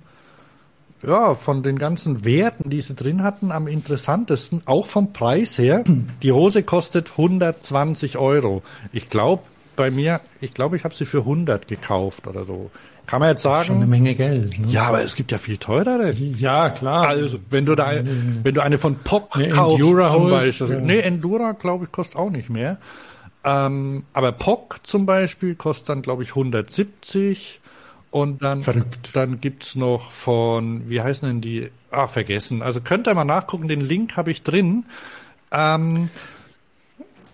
ja, von den ganzen Werten, die sie drin hatten, am interessantesten, auch vom Preis her. Die Hose kostet 120 Euro. Ich glaube, bei mir, ich glaube, ich habe sie für 100 gekauft oder so. Kann man jetzt sagen. Schon eine Menge Geld. Ne? Ja, aber es gibt ja viel teurere. Ja, klar. Also, wenn du da, eine, wenn du eine von POC eine kaufst, Endura zum Beispiel. Ja. Nee, Endura, glaube ich, kostet auch nicht mehr. Ähm, aber POC zum Beispiel kostet dann, glaube ich, 170. Und dann, Verrückt. dann gibt's noch von, wie heißen denn die? Ah, vergessen. Also könnt ihr mal nachgucken, den Link habe ich drin. Ähm,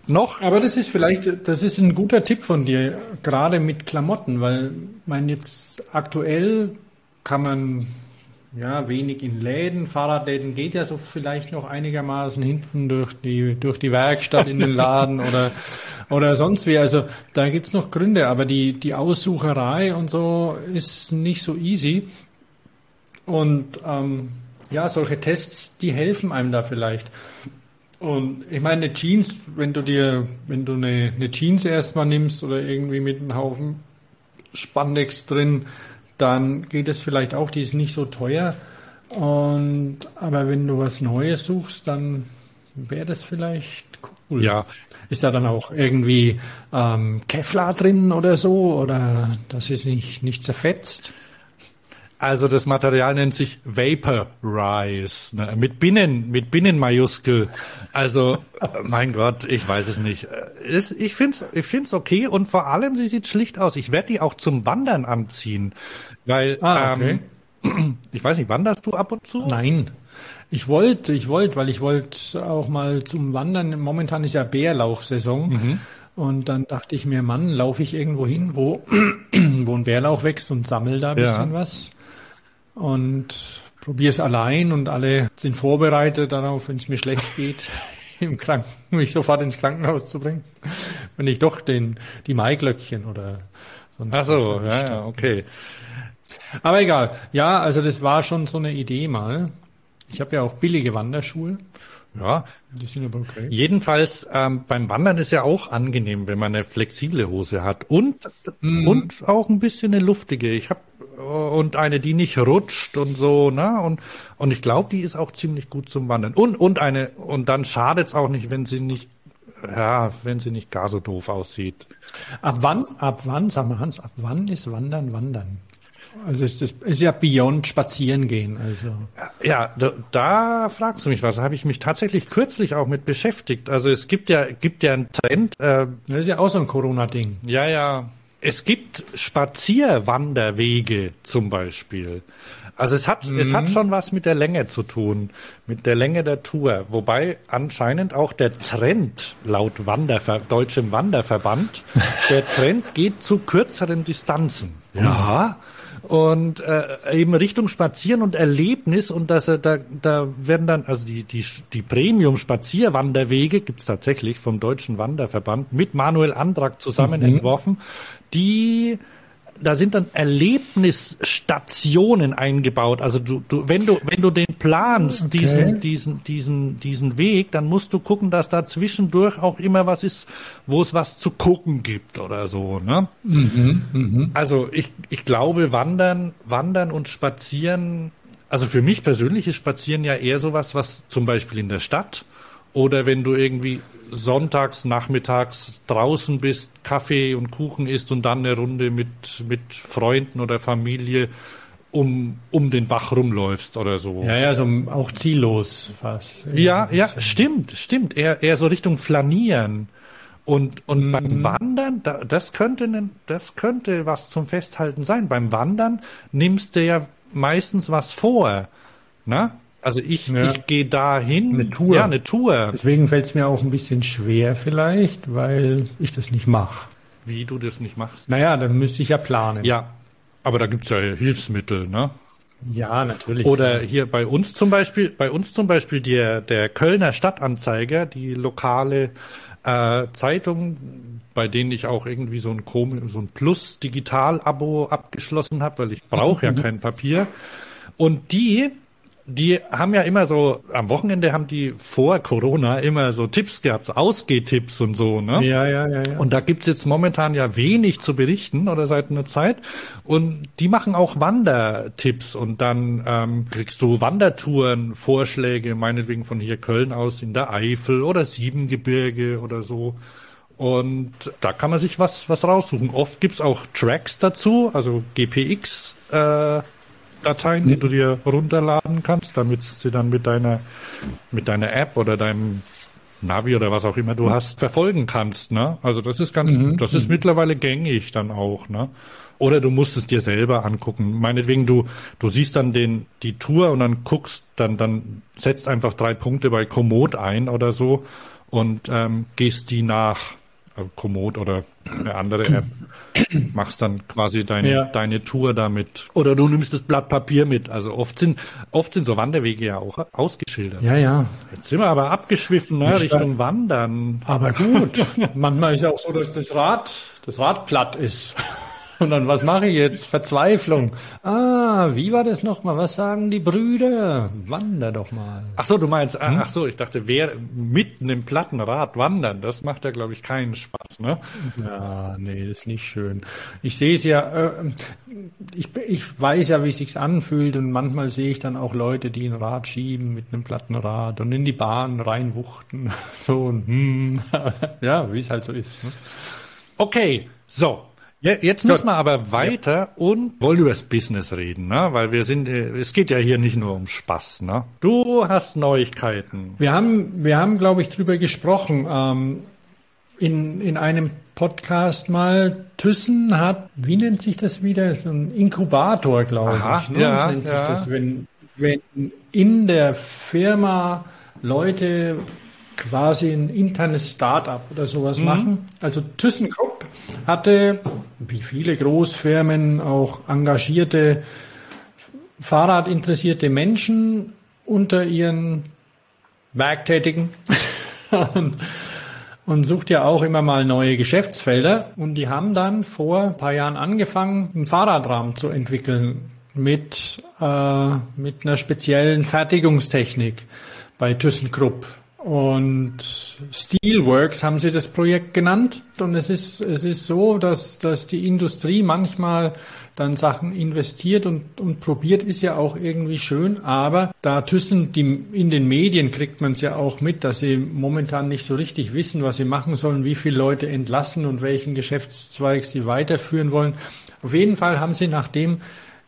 noch. Aber das ist vielleicht, das ist ein guter Tipp von dir, gerade mit Klamotten, weil mein jetzt aktuell kann man ja wenig in Läden, Fahrradläden geht ja so vielleicht noch einigermaßen hinten durch die durch die Werkstatt in den Laden oder oder sonst wie. Also da gibt's noch Gründe, aber die die Aussucherei und so ist nicht so easy. Und ähm, ja, solche Tests, die helfen einem da vielleicht. Und ich meine, eine Jeans, wenn du dir, wenn du eine, eine Jeans erstmal nimmst oder irgendwie mit einem Haufen Spandex drin, dann geht es vielleicht auch, die ist nicht so teuer. Und aber wenn du was Neues suchst, dann wäre das vielleicht cool. Ja. Ist da dann auch irgendwie ähm, Kevlar drin oder so? Oder das ist nicht, nicht zerfetzt? Also das Material nennt sich Vaporize, ne? mit Binnen, mit Binnenmajuskel. Also mein Gott, ich weiß es nicht. Es, ich find's, ich find's okay und vor allem sie sieht schlicht aus. Ich werde die auch zum Wandern anziehen, weil ah, okay. ähm, ich weiß nicht, wanderst du ab und zu? Nein. Ich wollte, ich wollte, weil ich wollte auch mal zum Wandern. Momentan ist ja Bärlauchsaison. Mhm. Und dann dachte ich mir, Mann, laufe ich irgendwo hin, wo, wo ein Bärlauch wächst und sammel da ein Ja. bisschen was. Und probiere es allein und alle sind vorbereitet darauf, wenn es mir schlecht geht, im Kranken, mich sofort ins Krankenhaus zu bringen. Wenn ich doch den, die Maiglöckchen oder sonst Ach so, ja, ja, okay. Aber egal. Ja, also das war schon so eine Idee mal. Ich habe ja auch billige Wanderschuhe. Ja, Die sind aber okay. jedenfalls ähm, beim Wandern ist ja auch angenehm, wenn man eine flexible Hose hat und und auch ein bisschen eine luftige. Ich habe und eine, die nicht rutscht und so, ne? Und und ich glaube, die ist auch ziemlich gut zum Wandern. Und und eine und dann schadet's auch nicht, wenn sie nicht ja, wenn sie nicht gar so doof aussieht. Ab wann, ab wann, sag mal Hans, ab wann ist Wandern Wandern? Also ist das ist ja beyond spazieren gehen, also. Ja, da, da fragst du mich was. Da habe ich mich tatsächlich kürzlich auch mit beschäftigt. Also es gibt ja gibt ja einen Trend, äh, Das ist ja auch so ein Corona-Ding. Ja, ja. Es gibt Spazierwanderwege zum Beispiel. Also es hat, es hat schon was mit der Länge zu tun, mit der Länge der Tour. Wobei anscheinend auch der Trend laut Wanderver deutschem Wanderverband, der Trend geht zu kürzeren Distanzen. Ja. Und äh, eben Richtung Spazieren und Erlebnis und dass er da da werden dann also die die die Premium Spazierwanderwege gibt's tatsächlich vom deutschen Wanderverband mit Manuel Andrak zusammen entworfen, die da sind dann Erlebnisstationen eingebaut. Also du, du, wenn du, wenn du den planst, Okay. diesen, diesen, diesen, diesen Weg, dann musst du gucken, dass da zwischendurch auch immer was ist, wo es was zu gucken gibt oder so, ne? Also ich, ich glaube, Wandern, Wandern und Spazieren, also für mich persönlich ist Spazieren ja eher sowas, was zum Beispiel in der Stadt oder wenn du irgendwie sonntags, nachmittags draußen bist, Kaffee und Kuchen isst und dann eine Runde mit, mit Freunden oder Familie um, um den Bach rumläufst oder so. Ja, ja, so auch ziellos fast. Ja, ja, stimmt, stimmt. Eher, eher so Richtung Flanieren. Und, und beim Wandern, da, das könnte, das könnte was zum Festhalten sein. Beim Wandern nimmst du ja meistens was vor. Na? Also ich, Ja. ich gehe dahin. Eine Tour. Ja, eine Tour. Deswegen fällt es mir auch ein bisschen schwer vielleicht, weil ich das nicht mache. Wie du das nicht machst. Naja, dann müsste ich ja planen. Ja, aber da gibt's ja Hilfsmittel, ne? Ja, natürlich. Oder hier bei uns zum Beispiel, bei uns zum Beispiel der, der Kölner Stadtanzeiger, die lokale äh, Zeitung, bei denen ich auch irgendwie so ein Chrom- so ein Plus-Digital-Abo abgeschlossen habe, weil ich brauche ja kein Papier. Und die, die haben ja immer so, am Wochenende haben die vor Corona immer so Tipps gehabt, so Ausgehtipps und so, ne? Ja, ja, ja, ja. Und da gibt's jetzt momentan ja wenig zu berichten oder seit einer Zeit. Und die machen auch Wandertipps und dann ähm, kriegst du Wandertouren, Vorschläge, meinetwegen von hier Köln aus in der Eifel oder Siebengebirge oder so. Und da kann man sich was, was raussuchen. Oft gibt's auch Tracks dazu, also GPX. Äh, Dateien, die du dir runterladen kannst, damit sie dann mit deiner mit deiner App oder deinem Navi oder was auch immer du hast, verfolgen kannst, ne? Also das ist ganz, das ist mittlerweile gängig dann auch, ne? Oder du musst es dir selber angucken. Meinetwegen, du, du siehst dann den, die Tour und dann guckst, dann, dann setzt einfach drei Punkte bei Komoot ein oder so und ähm, gehst die nach Komoot oder eine andere App, machst dann quasi deine, Ja. deine Tour damit. Oder du nimmst das Blatt Papier mit. Also oft sind, oft sind so Wanderwege ja auch ausgeschildert. ja, ja. Jetzt sind wir aber abgeschwiffen, ne? Richtung Wandern. Aber gut. Manchmal ist ja auch so, dass das Rad, das Rad platt ist. Und dann, was mache ich jetzt? Verzweiflung. Ah, wie war das nochmal? Was sagen die Brüder? Wander doch mal. Ach so, du meinst, ah, ach so, ich dachte, wer mit einem Plattenrad wandern, das macht ja, glaube ich, keinen Spaß, ne? Ja, nee, das ist nicht schön. Ich sehe es ja, äh, ich, ich weiß ja, wie es sich anfühlt und manchmal sehe ich dann auch Leute, die ein Rad schieben mit einem Plattenrad und in die Bahn reinwuchten. So, und, hm, ja, wie es halt so ist. Ne? Okay, so. Ja, jetzt müssen wir aber weiter und wollen über das Business reden, ne? Weil wir sind, äh, es geht ja hier nicht nur um Spaß, ne? Du hast Neuigkeiten. Wir haben, wir haben, glaube ich, drüber gesprochen. Ähm, in, in einem Podcast mal. Thyssen hat, wie nennt sich das wieder? So ein Inkubator, glaube Aha, ich. Ne? ja, nennt sich ja. das, wenn wenn in der Firma Leute quasi ein internes Startup oder sowas mhm. machen. Also ThyssenKrupp hatte, wie viele Großfirmen, auch engagierte, Fahrradinteressierte Menschen unter ihren Werktätigen und, und sucht ja auch immer mal neue Geschäftsfelder. Und die haben dann vor ein paar Jahren angefangen, einen Fahrradrahmen zu entwickeln mit, äh, mit einer speziellen Fertigungstechnik bei ThyssenKrupp. Und Steelworks haben sie das Projekt genannt. Und es ist, es ist so, dass, dass die Industrie manchmal dann Sachen investiert und, und probiert, ist ja auch irgendwie schön. Aber da Thyssen, die, in den Medien kriegt man es ja auch mit, dass sie momentan nicht so richtig wissen, was sie machen sollen, wie viele Leute entlassen und welchen Geschäftszweig sie weiterführen wollen. Auf jeden Fall haben sie, nachdem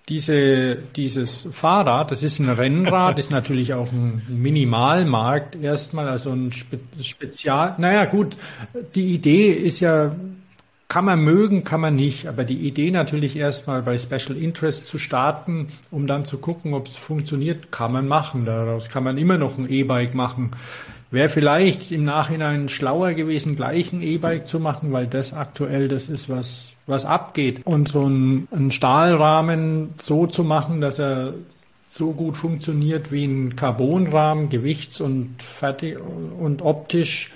diese, dieses Fahrrad, das ist ein Rennrad, ist natürlich auch ein Minimalmarkt erstmal, also ein Spe Spezial. Naja, gut, die Idee ist ja, kann man mögen, kann man nicht, aber die Idee natürlich erstmal bei Special Interest zu starten, um dann zu gucken, ob es funktioniert, kann man machen. Daraus kann man immer noch ein E-Bike machen. Wäre vielleicht im Nachhinein schlauer gewesen, gleich ein E-Bike zu machen, weil das aktuell das ist, was was abgeht. Und so ein, ein Stahlrahmen so zu machen, dass er so gut funktioniert wie ein Carbonrahmen, gewichts- und fertig und optisch,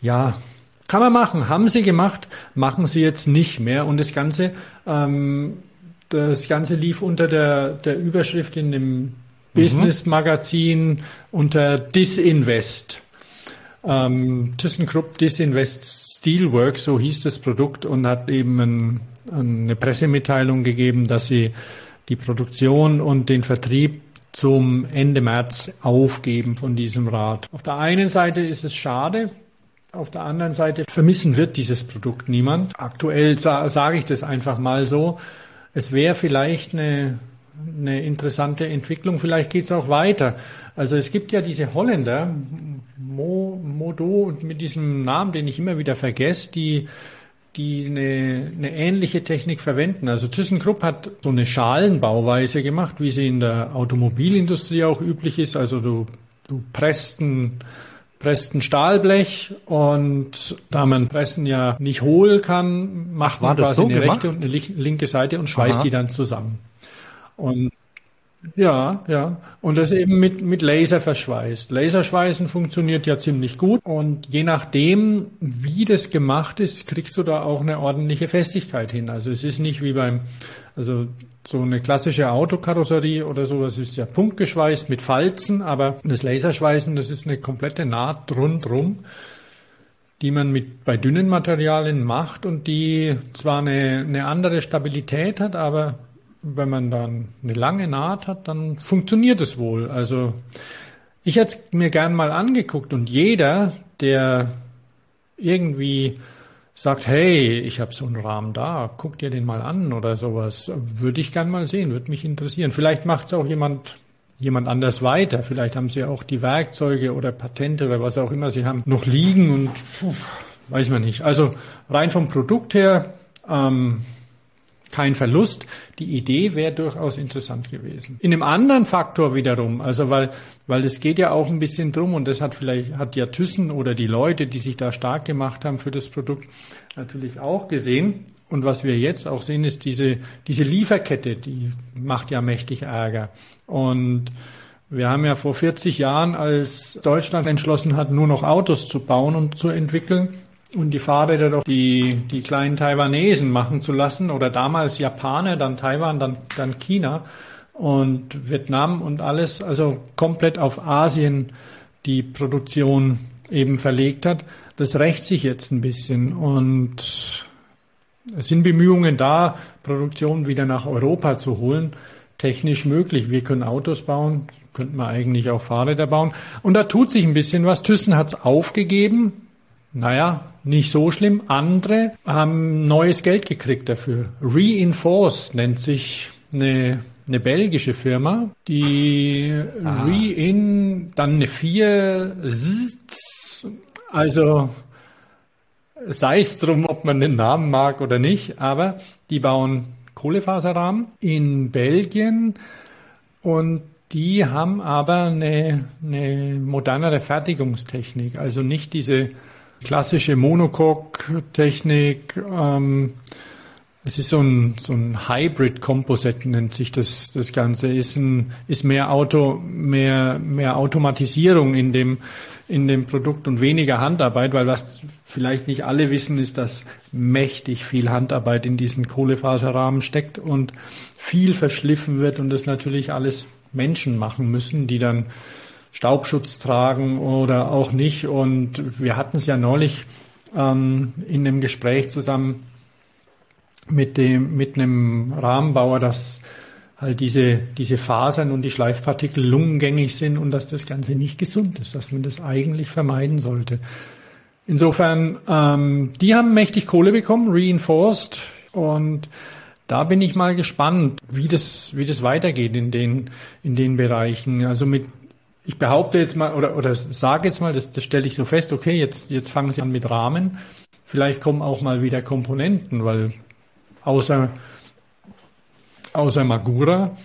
ja, kann man machen, haben sie gemacht, machen sie jetzt nicht mehr. Und das Ganze, ähm, das Ganze lief unter der, der Überschrift in dem mhm. Business-Magazin unter Disinvest. Ähm, ThyssenKrupp Disinvest Steelwork, so hieß das Produkt und hat eben ein, eine Pressemitteilung gegeben, dass sie die Produktion und den Vertrieb zum Ende März aufgeben von diesem Rad. Auf der einen Seite ist es schade, auf der anderen Seite vermissen wird dieses Produkt niemand. Aktuell sa sage ich das einfach mal so. Es wäre vielleicht eine eine interessante Entwicklung. Vielleicht geht es auch weiter. Also es gibt ja diese Holländer, Mo, Modo, mit diesem Namen, den ich immer wieder vergesse, die die eine, eine ähnliche Technik verwenden. Also ThyssenKrupp hat so eine Schalenbauweise gemacht, wie sie in der Automobilindustrie auch üblich ist. Also du, du presst ein, presst ein Stahlblech und da man Pressen ja nicht hohl kann, macht man quasi so eine gemacht? rechte und eine linke Seite und schweißt Aha. die dann zusammen. Und ja, ja. Und das eben mit, mit Laser verschweißt. Laserschweißen funktioniert ja ziemlich gut. Und je nachdem, wie das gemacht ist, kriegst du da auch eine ordentliche Festigkeit hin. Also es ist nicht wie beim, also so eine klassische Autokarosserie oder sowas ist ja punktgeschweißt mit Falzen, aber das Laserschweißen, das ist eine komplette Naht rundrum, die man mit bei dünnen Materialien macht und die zwar eine, eine andere Stabilität hat, aber wenn man dann eine lange Naht hat, dann funktioniert es wohl. Also ich hätte es mir gern mal angeguckt und jeder, der irgendwie sagt, hey, ich habe so einen Rahmen da, guck dir den mal an oder sowas, würde ich gern mal sehen, würde mich interessieren. Vielleicht macht es auch jemand jemand anders weiter. Vielleicht haben sie auch die Werkzeuge oder Patente oder was auch immer sie haben noch liegen und puh, weiß man nicht. Also rein vom Produkt her ähm, kein Verlust. Die Idee wäre durchaus interessant gewesen. In einem anderen Faktor wiederum, also weil, weil es geht ja auch ein bisschen drum und das hat vielleicht, hat ja Thyssen oder die Leute, die sich da stark gemacht haben für das Produkt, natürlich auch gesehen. Und was wir jetzt auch sehen, ist diese, diese Lieferkette, die macht ja mächtig Ärger. Und wir haben ja vor 40 Jahren, als Deutschland entschlossen hat, nur noch Autos zu bauen und zu entwickeln, und die Fahrräder doch die, die kleinen Taiwanesen machen zu lassen oder damals Japaner, dann Taiwan, dann, dann China und Vietnam und alles, also komplett auf Asien die Produktion eben verlegt hat. Das rächt sich jetzt ein bisschen und es sind Bemühungen da, Produktion wieder nach Europa zu holen. Technisch möglich. Wir können Autos bauen, könnten wir eigentlich auch Fahrräder bauen. Und da tut sich ein bisschen was. Thyssen hat es aufgegeben, naja, nicht so schlimm. Andere haben neues Geld gekriegt dafür. Reinforce nennt sich eine, eine belgische Firma, die ah. Rein, dann eine 4, also sei es drum, ob man den Namen mag oder nicht, aber die bauen Kohlefaserrahmen in Belgien und Die haben aber eine, eine modernere Fertigungstechnik, also nicht diese klassische Monocoque-Technik. Ähm, es ist so ein, so ein Hybrid Composite nennt sich das, das Ganze. Ist ein, ist mehr Auto, mehr, mehr Automatisierung in dem, in dem Produkt und weniger Handarbeit, weil was vielleicht nicht alle wissen, ist, dass mächtig viel Handarbeit in diesen Kohlefaserrahmen steckt und viel verschliffen wird und das natürlich alles Menschen machen müssen, die dann Staubschutz tragen oder auch nicht. Und wir hatten es ja neulich ähm, in einem Gespräch zusammen mit dem, mit einem Rahmenbauer, dass halt diese, diese Fasern und die Schleifpartikel lungengängig sind und dass das Ganze nicht gesund ist, dass man das eigentlich vermeiden sollte. Insofern, ähm, die haben mächtig Kohle bekommen, reinforced und da bin ich mal gespannt, wie das, wie das weitergeht in den, in den Bereichen. Also mit, ich behaupte jetzt mal oder, oder sage jetzt mal, das, das stelle ich so fest, okay, jetzt, jetzt fangen sie an mit Rahmen. Vielleicht kommen auch mal wieder Komponenten, weil außer, außer Magura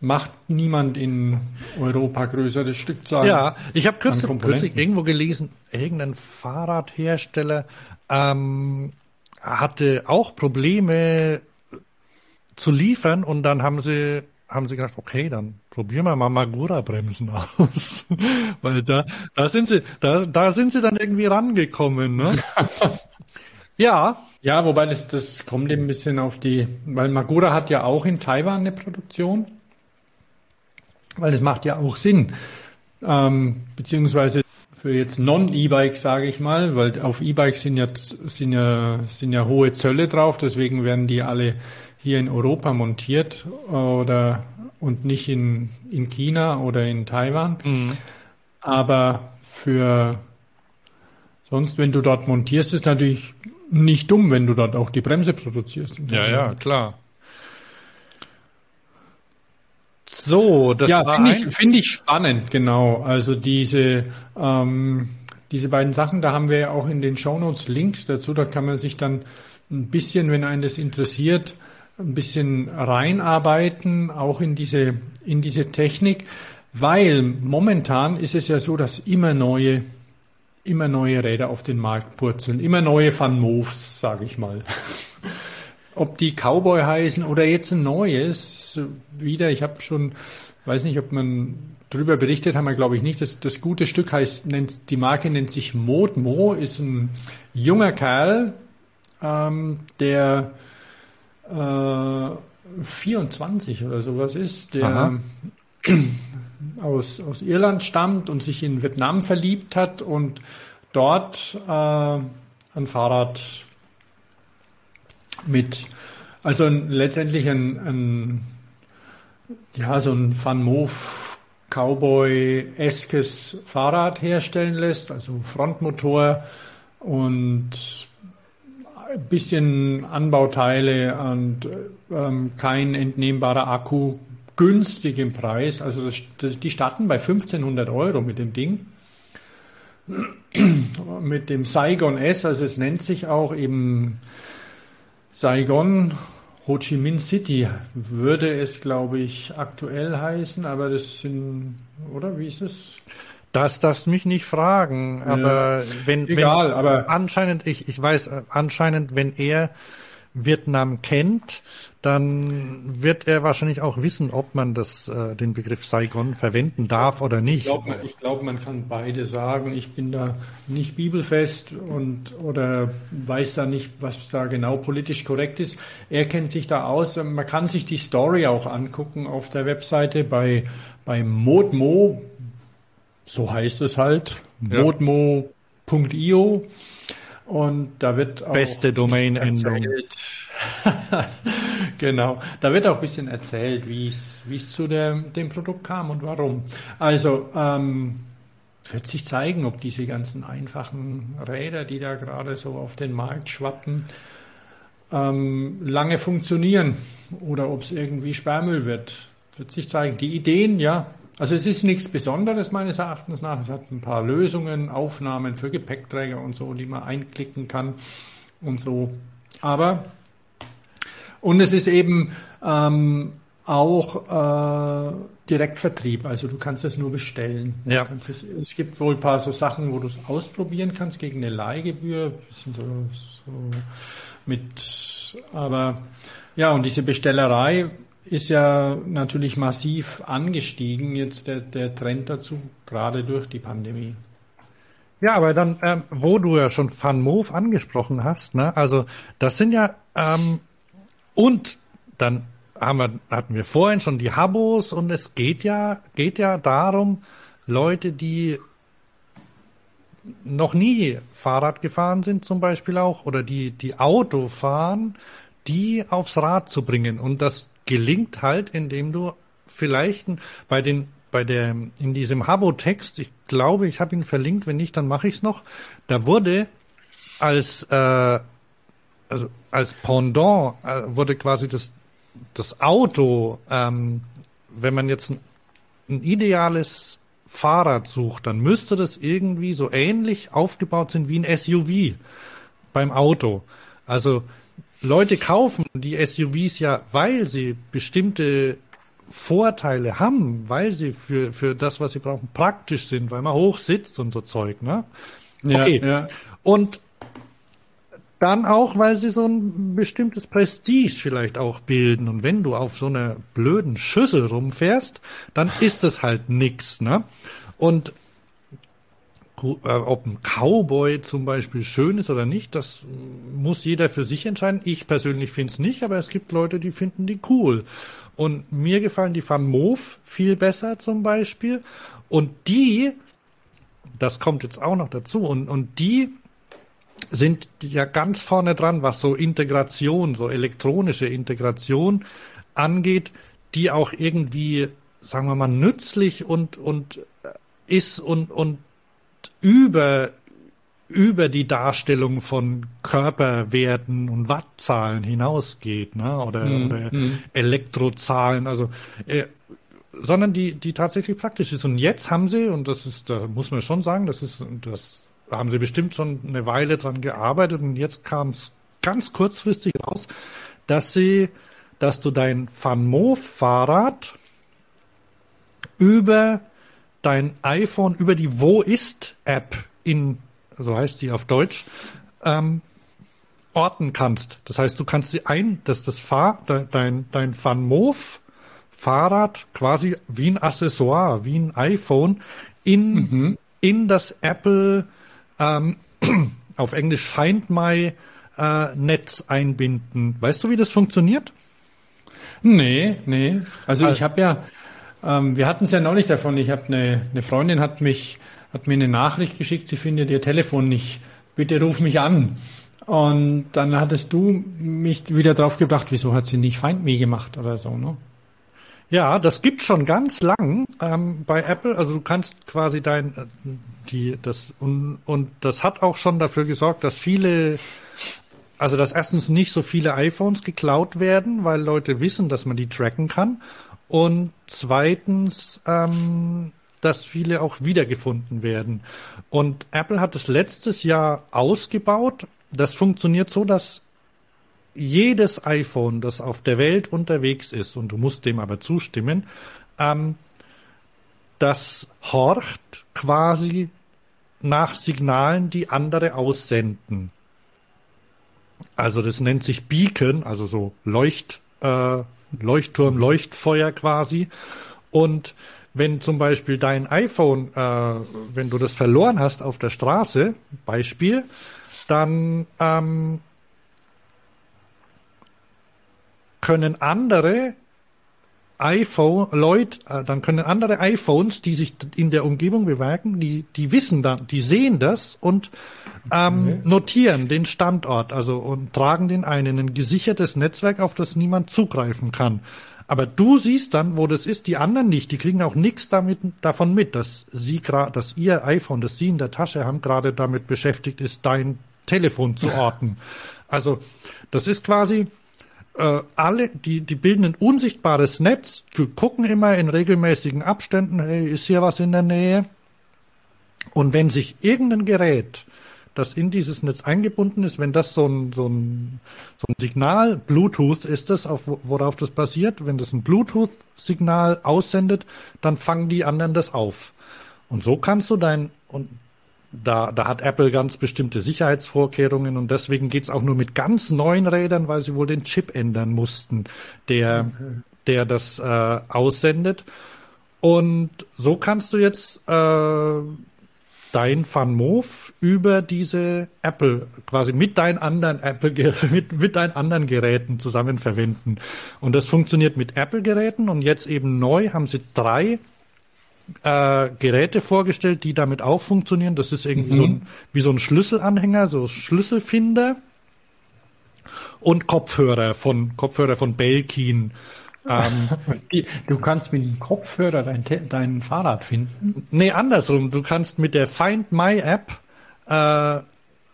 macht niemand in Europa größere Stückzahlen. Ja, ich habe kürzlich, kürzlich irgendwo gelesen, irgendein Fahrradhersteller ähm, hatte auch Probleme zu liefern und dann haben sie haben sie gedacht, okay, dann probieren wir mal Magura-Bremsen aus. Weil da, da sind sie, da, da sind sie dann irgendwie rangekommen, ne? ja. Ja, wobei das, das kommt ein bisschen auf die, weil Magura hat ja auch in Taiwan eine Produktion. Weil das macht ja auch Sinn. Ähm, beziehungsweise für jetzt Non-E-Bikes, sage ich mal, weil auf E-Bikes sind ja, sind, ja, sind ja hohe Zölle drauf, deswegen werden die alle hier in Europa montiert oder und nicht in, in China oder in Taiwan. Mhm. Aber für sonst, wenn du dort montierst, ist natürlich nicht dumm, wenn du dort auch die Bremse produzierst. Ja, ja, klar. So, das ja, finde ich, find ich spannend, genau. Also diese, ähm, diese beiden Sachen, da haben wir ja auch in den Shownotes Links dazu, da kann man sich dann ein bisschen, wenn einen das interessiert, ein bisschen reinarbeiten, auch in diese, in diese Technik, weil momentan ist es ja so, dass immer neue, immer neue Räder auf den Markt purzeln, immer neue Van Moves, sage ich mal. ob die Cowboy heißen oder jetzt ein neues wieder. Ich habe schon, weiß nicht, ob man drüber berichtet haben wir, glaube ich nicht. Das, das gute Stück heißt, nennt, die Marke nennt sich Modmo, ist ein junger Kerl, ähm, der äh, 24 oder sowas ist, der Aha. aus, aus Irland stammt und sich in Vietnam verliebt hat und dort äh, ein Fahrrad mit, also letztendlich ein, ein ja, so ein Van Moof Cowboy-eskes Fahrrad herstellen lässt, also Frontmotor und ein bisschen Anbauteile und ähm, kein entnehmbarer Akku, günstig im Preis. Also das, das, die starten bei 1500 Euro mit dem Ding. mit dem Saigon S, also es nennt sich auch eben Saigon, Ho Chi Minh City würde es, glaube ich, aktuell heißen, aber das sind, oder wie ist es? Das darfst mich nicht fragen, aber ja, wenn, egal, wenn aber anscheinend, ich, ich weiß, äh, anscheinend, wenn er Vietnam kennt, dann wird er wahrscheinlich auch wissen, ob man das, äh, den Begriff Saigon verwenden darf oder nicht. Ich glaube, man, glaub, man kann beide sagen. Ich bin da nicht bibelfest und oder weiß da nicht, was da genau politisch korrekt ist. Er kennt sich da aus. Man kann sich die Story auch angucken auf der Webseite bei, bei Modmo. So heißt es halt. Ja. Modmo.io. Und da wird auch beste Domain-Endung. genau. Da wird auch ein bisschen erzählt, wie es zu der, dem Produkt kam und warum. Also ähm, wird sich zeigen, ob diese ganzen einfachen Räder, die da gerade so auf den Markt schwappen, ähm, lange funktionieren oder ob es irgendwie Sperrmüll wird. Wird sich zeigen. Die Ideen, ja, also es ist nichts Besonderes meines Erachtens nach. Es hat ein paar Lösungen, Aufnahmen für Gepäckträger und so, die man einklicken kann und so. Aber und es ist eben ähm, auch äh, Direktvertrieb, also du kannst es nur bestellen. Ja. Es, es, gibt wohl ein paar so Sachen, wo du es ausprobieren kannst gegen eine Leihgebühr, bisschen so, so mit, aber ja, und diese Bestellerei ist ja natürlich massiv angestiegen, jetzt der, der Trend dazu, gerade durch die Pandemie. Ja, aber dann, ähm, wo du ja schon Van Moof angesprochen hast, ne, also das sind ja, ähm, und dann haben wir, hatten wir vorhin schon die Habos und es geht ja, geht ja darum, Leute, die noch nie Fahrrad gefahren sind zum Beispiel auch oder die, die Auto fahren, die aufs Rad zu bringen. Und das gelingt halt, indem du vielleicht bei den bei der in diesem Habo-Text, ich glaube, ich habe ihn verlinkt, wenn nicht, dann mache ich es noch. Da wurde als äh, also als Pendant äh, wurde quasi das das Auto, ähm, wenn man jetzt ein, ein ideales Fahrrad sucht, dann müsste das irgendwie so ähnlich aufgebaut sein wie ein SUV beim Auto. Also Leute kaufen die SUVs ja, weil sie bestimmte Vorteile haben, weil sie für, für das, was sie brauchen, praktisch sind, weil man hoch sitzt und so Zeug, ne? Okay. Ja, ja. Und dann auch, weil sie so ein bestimmtes Prestige vielleicht auch bilden. Und wenn du auf so einer blöden Schüssel rumfährst, dann ist es halt nix, ne? Und ob ein Cowboy zum Beispiel schön ist oder nicht, das muss jeder für sich entscheiden. Ich persönlich finde es nicht, aber es gibt Leute, die finden die cool. Und mir gefallen die Van Moof viel besser zum Beispiel. Und die, das kommt jetzt auch noch dazu, und, und die sind ja ganz vorne dran, was so Integration, so elektronische Integration angeht, die auch irgendwie, sagen wir mal, nützlich und, und äh, ist und, und über, über die Darstellung von Körperwerten und Wattzahlen hinausgeht, ne? oder, mhm. oder hm. Elektrozahlen, also äh, sondern die, die tatsächlich praktisch ist. Und jetzt haben sie, und das ist, da muss man schon sagen, das ist, das haben sie bestimmt schon eine Weile dran gearbeitet und jetzt kam es ganz kurzfristig raus, dass sie, dass du dein Van Moof Fahrrad über dein iPhone, über die Wo ist App in, so heißt die auf Deutsch, ähm, orten kannst. Das heißt, du kannst sie ein, dass das Fahr, dein, dein Van Moof Fahrrad quasi wie ein Accessoire, wie ein iPhone in, mhm. in das Apple ähm, auf Englisch Find My äh, Netz einbinden. Weißt du, wie das funktioniert? Nee, nee. Also, also ich habe ja, ähm, wir hatten es ja neulich davon. Ich habe eine, eine Freundin hat mich, hat mir eine Nachricht geschickt, sie findet ihr Telefon nicht. Bitte ruf mich an. Und dann hattest du mich wieder drauf gebracht, wieso hat sie nicht Find Me gemacht oder so, ne? Ja, das gibt schon ganz lang ähm, bei Apple. Also du kannst quasi dein äh, die das und und das hat auch schon dafür gesorgt, dass viele also dass erstens nicht so viele iPhones geklaut werden, weil Leute wissen, dass man die tracken kann und zweitens ähm, dass viele auch wiedergefunden werden. Und Apple hat es letztes Jahr ausgebaut. Das funktioniert so, dass jedes iPhone, das auf der Welt unterwegs ist, und du musst dem aber zustimmen, ähm, das horcht quasi nach Signalen, die andere aussenden. Also das nennt sich Beacon, also so Leucht, äh, Leuchtturm, Leuchtfeuer quasi. Und wenn zum Beispiel dein iPhone, äh, wenn du das verloren hast auf der Straße, Beispiel, dann ähm, können andere iPhone, Leute, äh, dann können andere iPhones, die sich in der Umgebung bewerken, die, die wissen dann, die sehen das und ähm, okay. notieren den Standort, also und tragen den ein in ein gesichertes Netzwerk, auf das niemand zugreifen kann. Aber du siehst dann, wo das ist, die anderen nicht. Die kriegen auch nichts damit davon mit, dass sie gerade, dass ihr iPhone, das sie in der Tasche haben, gerade damit beschäftigt ist, dein Telefon zu orten. also das ist quasi äh, alle, die, die bilden ein unsichtbares Netz, gucken immer in regelmäßigen Abständen, hey, ist hier was in der Nähe? Und wenn sich irgendein Gerät, das in dieses Netz eingebunden ist, wenn das so ein, so ein, so ein Signal, Bluetooth ist das, auf, worauf das basiert, wenn das ein Bluetooth-Signal aussendet, dann fangen die anderen das auf. Und so kannst du dein, und da, da hat Apple ganz bestimmte Sicherheitsvorkehrungen und deswegen geht's auch nur mit ganz neuen Rädern, weil sie wohl den Chip ändern mussten, der, okay. der das äh, aussendet. Und so kannst du jetzt äh, dein Move über diese Apple, quasi mit deinen anderen Apple, mit, mit deinen anderen Geräten zusammen verwenden. Und das funktioniert mit Apple-Geräten und jetzt eben neu haben sie drei äh, Geräte vorgestellt, die damit auch funktionieren. Das ist irgendwie mhm. so ein, wie so ein Schlüsselanhänger, so Schlüsselfinder und Kopfhörer von Kopfhörer von Belkin. Ähm, du kannst mit dem Kopfhörer dein, dein Fahrrad finden? Nee, andersrum. Du kannst mit der Find My App äh,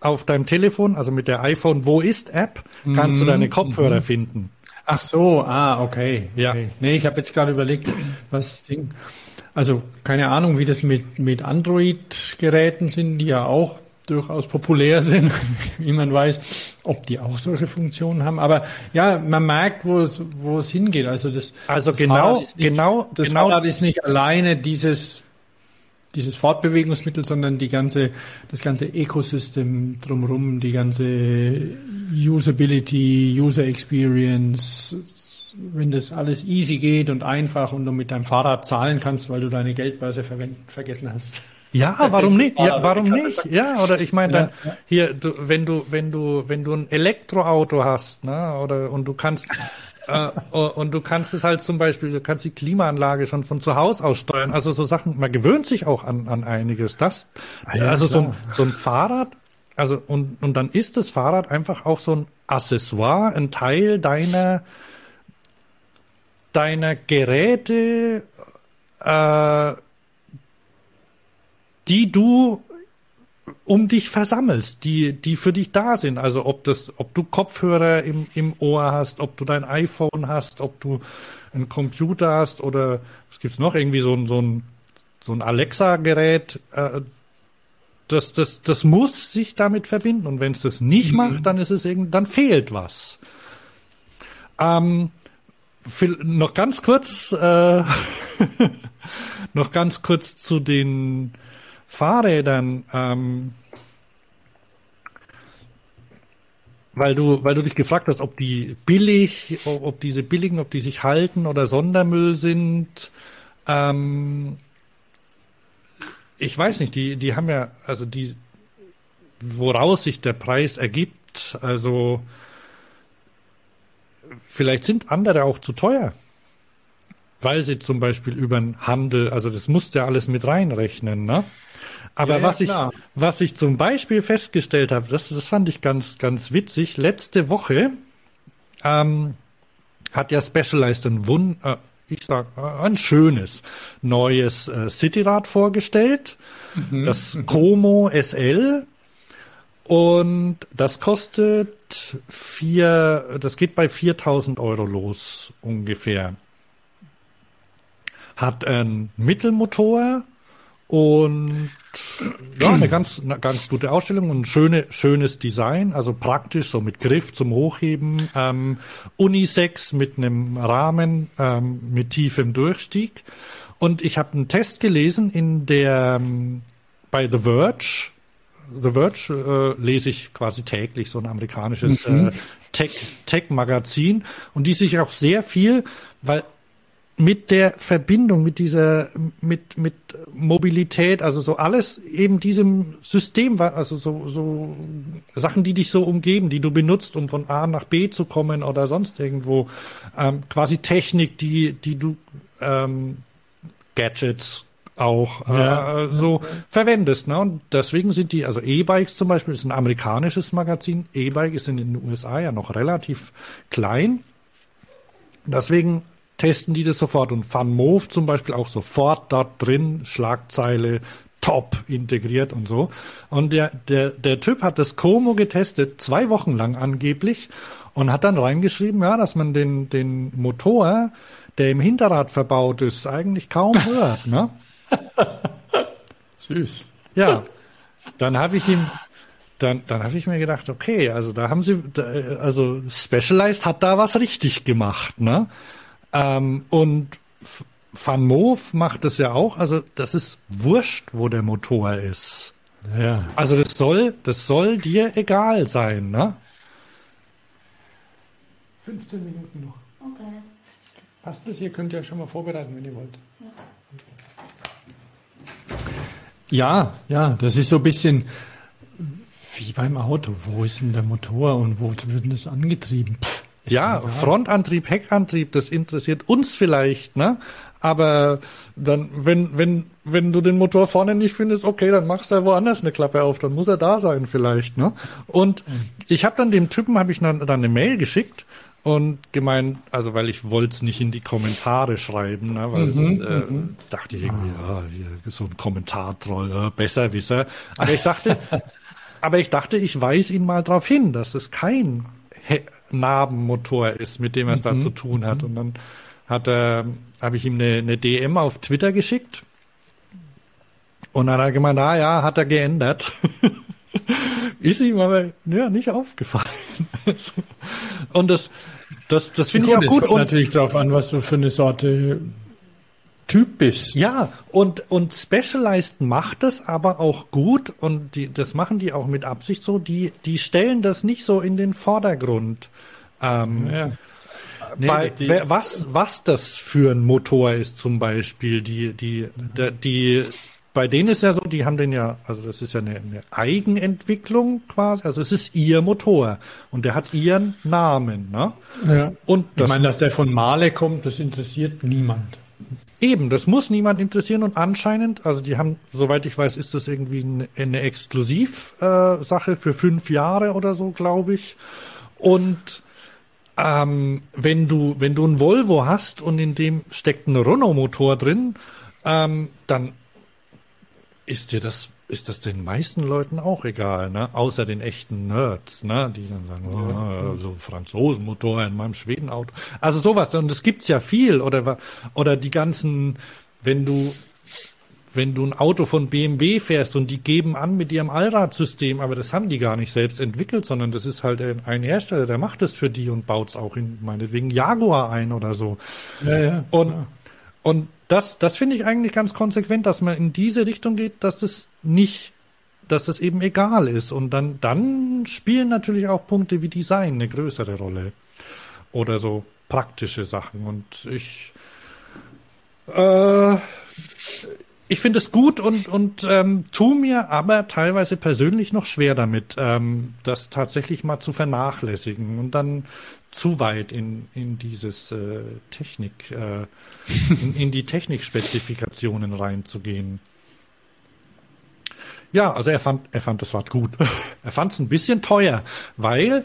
auf deinem Telefon, also mit der iPhone Wo ist App, kannst mhm. du deine Kopfhörer mhm. finden. Ach so, ah, okay. Ja. Okay. Nee, ich habe jetzt gerade überlegt, was Ding. Also keine Ahnung, wie das mit, mit Android-Geräten sind, die ja auch durchaus populär sind, wie man weiß, ob die auch solche Funktionen haben. Aber ja, man merkt, wo es, wo es hingeht. Also das, also das genau, nicht, genau, das genau. Fahrrad ist nicht alleine dieses, dieses Fortbewegungsmittel, sondern die ganze, das ganze Ecosystem drumherum, die ganze Usability, User Experience, wenn das alles easy geht und einfach und du mit deinem Fahrrad zahlen kannst, weil du deine Geldbörse vergessen hast. Ja, warum nicht? Ja, warum nicht? Ja, oder ich meine dann ja, ja. hier, du, wenn du wenn du wenn du ein Elektroauto hast, ne, oder und du kannst äh, und du kannst es halt zum Beispiel, du kannst die Klimaanlage schon von zu Hause aus steuern. Also so Sachen, man gewöhnt sich auch an, an einiges. Das, ah, ja, also so ein, so ein Fahrrad, also und und dann ist das Fahrrad einfach auch so ein Accessoire, ein Teil deiner deiner Geräte, äh, die du um dich versammelst, die, die für dich da sind. Also ob das, ob du Kopfhörer im, im Ohr hast, ob du dein iPhone hast, ob du einen Computer hast oder was gibt's noch? Irgendwie so ein, so ein, so ein Alexa-Gerät. Äh, das, das, das muss sich damit verbinden. Und wenn es das nicht mhm. macht, dann ist es irgendwie, dann fehlt was. Ähm, noch ganz kurz, äh, noch ganz kurz zu den Fahrrädern. Ähm, weil du, weil du dich gefragt hast, ob die billig, ob diese billigen, ob die sich halten oder Sondermüll sind. Ähm, ich weiß nicht, die, die haben ja, also die, woraus sich der Preis ergibt, also vielleicht sind andere auch zu teuer. Weil sie zum Beispiel über den Handel, also das musst du ja alles mit reinrechnen, ne? Aber ja, was ja, ich, was ich zum Beispiel festgestellt habe, das, das fand ich ganz, ganz witzig. Letzte Woche ähm, hat ja Specialized ein Wund, äh, ich sag, äh, ein schönes neues äh, Cityrad vorgestellt. Mhm. Das Como SL. Und das kostet vier, das geht bei 4000 Euro los ungefähr. Hat einen Mittelmotor und ja, eine ganz, eine ganz gute Ausstellung und ein schöne, schönes Design, also praktisch, so mit Griff zum Hochheben, ähm, Unisex mit einem Rahmen, ähm, mit tiefem Durchstieg. Und ich habe einen Test gelesen in der, ähm, bei The Verge, The Verge äh, lese ich quasi täglich, so ein amerikanisches mhm. äh, Tech-Magazin. Tech und die sich auch sehr viel, weil mit der Verbindung, mit dieser, mit, mit Mobilität, also so alles eben diesem System, also so, so Sachen, die dich so umgeben, die du benutzt, um von A nach B zu kommen oder sonst irgendwo, ähm, quasi Technik, die, die du, ähm, Gadgets, auch ja. äh, so verwendest. Ne? Und deswegen sind die, also E-Bikes zum Beispiel ist ein amerikanisches Magazin. E-Bike ist in den USA ja noch relativ klein. Deswegen testen die das sofort und FunMove zum Beispiel auch sofort dort drin, Schlagzeile top integriert und so. Und der, der, der Typ hat das Como getestet, zwei Wochen lang angeblich, und hat dann reingeschrieben, ja, dass man den, den Motor, der im Hinterrad verbaut ist, eigentlich kaum hört. Ne? Süß. Ja, dann habe ich ihm, dann, dann habe ich mir gedacht, okay, also da haben sie, also Specialized hat da was richtig gemacht, ne? Ähm, und Van Moof macht es ja auch, also das ist wurscht, wo der Motor ist. Ja. Also das soll, das soll dir egal sein, ne? 15 Minuten noch. Okay. Passt das? Ihr könnt ja schon mal vorbereiten, wenn ihr wollt. Ja, ja, das ist so ein bisschen wie beim Auto. Wo ist denn der Motor und wo wird denn das angetrieben? Pff, Ja. Frontantrieb, Heckantrieb, das interessiert uns vielleicht, ne? Aber dann, wenn, wenn, wenn du den Motor vorne nicht findest, okay, dann machst du ja woanders eine Klappe auf, dann muss er da sein vielleicht, ne? Und ich habe dann dem Typen, habe ich dann, dann eine Mail geschickt und gemeint, also weil ich wollte es nicht in die Kommentare schreiben, ne, weil es, äh, dachte ich irgendwie, ja, hier so ein Kommentartroll, äh, Besserwisser. Aber ich dachte, aber ich dachte, ich weise ihn mal darauf hin, dass es kein He Narbenmotor ist, mit dem er es da zu tun hat. Und dann hat er, habe ich ihm eine, eine DM auf Twitter geschickt. Und dann hat er gemeint, ah ja, hat er geändert. ist ihm aber ja, nicht aufgefallen. und das, das, das finde ich Gut, auch es gut. kommt Und, natürlich darauf an, was du für eine Sorte Typ bist. Ja, und, und Specialized macht das aber auch gut und die, das machen die auch mit Absicht so. Die, die stellen das nicht so in den Vordergrund. Ähm, Ja. Nee, bei, die- was, was das für ein Motor ist zum Beispiel, die, die, der, die, bei denen ist ja so, die haben den ja, also das ist ja eine, eine Eigenentwicklung quasi, also es ist ihr Motor und der hat ihren Namen, ne? Ja. Und Ich das meine, dass der von Male kommt, das interessiert niemand. Eben, das muss niemand interessieren und anscheinend, also die haben, soweit ich weiß, ist das irgendwie eine, eine Exklusivsache äh, für fünf Jahre oder so, glaube ich. Und ähm, wenn du, wenn du ein Volvo hast und in dem steckt ein Renault-Motor drin, ähm, dann ist dir das, ist das den meisten Leuten auch egal, ne? Außer den echten Nerds, ne? Die dann sagen, oh, so Franzosenmotor in meinem Schwedenauto. Also sowas, und das gibt's ja viel, oder, oder die ganzen, wenn du, wenn du ein Auto von BMW fährst und die geben an mit ihrem Allradsystem, aber das haben die gar nicht selbst entwickelt, sondern das ist halt ein ein Hersteller, der macht es für die und baut es auch in meinetwegen Jaguar ein oder so. Ja, ja. Und, und das, das finde ich eigentlich ganz konsequent, dass man in diese Richtung geht, dass das nicht, dass das eben egal ist. Und dann, dann spielen natürlich auch Punkte wie Design eine größere Rolle. Oder so praktische Sachen. Und ich, äh, ich finde es gut und, und ähm, tu mir aber teilweise persönlich noch schwer damit, ähm, das tatsächlich mal zu vernachlässigen und dann zu weit in, in dieses äh, Technik, äh, in, in die Technikspezifikationen reinzugehen. Ja, also er fand, er fand das Rad gut. Er fand es ein bisschen teuer, weil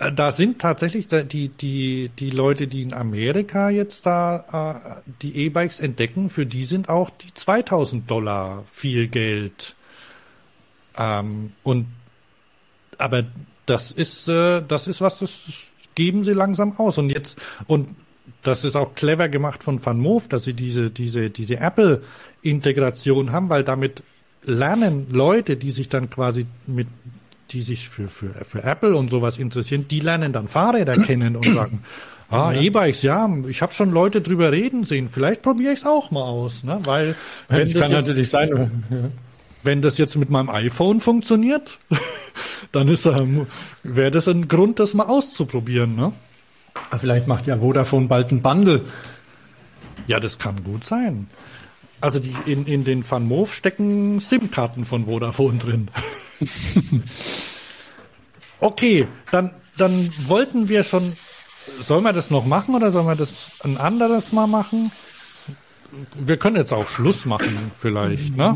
äh, da sind tatsächlich die, die, die Leute, die in Amerika jetzt da äh, die E-Bikes entdecken, für die sind auch die 2000 Dollar viel Geld. Ähm, und aber das ist, äh, das ist was, das geben sie langsam aus. Und jetzt, und das ist auch clever gemacht von Van Moof, dass sie diese, diese, diese Apple-Integration haben, weil damit lernen Leute, die sich dann quasi mit, die sich für, für, für Apple und sowas interessieren, die lernen dann Fahrräder kennen und sagen, ah, E-Bikes, ja, ich habe schon Leute drüber reden sehen, vielleicht probiere ich es auch mal aus, ne? Weil wenn das kann jetzt, natürlich sein. Ja. wenn das jetzt mit meinem iPhone funktioniert, dann ist ähm, wäre das ein Grund, das mal auszuprobieren, ne? Vielleicht macht ja Vodafone bald ein Bundle. Ja, das kann gut sein. Also die in, in den Van stecken SIM-Karten von Vodafone drin. okay, dann, dann wollten wir schon. Sollen wir das noch machen oder sollen wir das ein anderes Mal machen? Wir können jetzt auch Schluss machen, vielleicht, ne?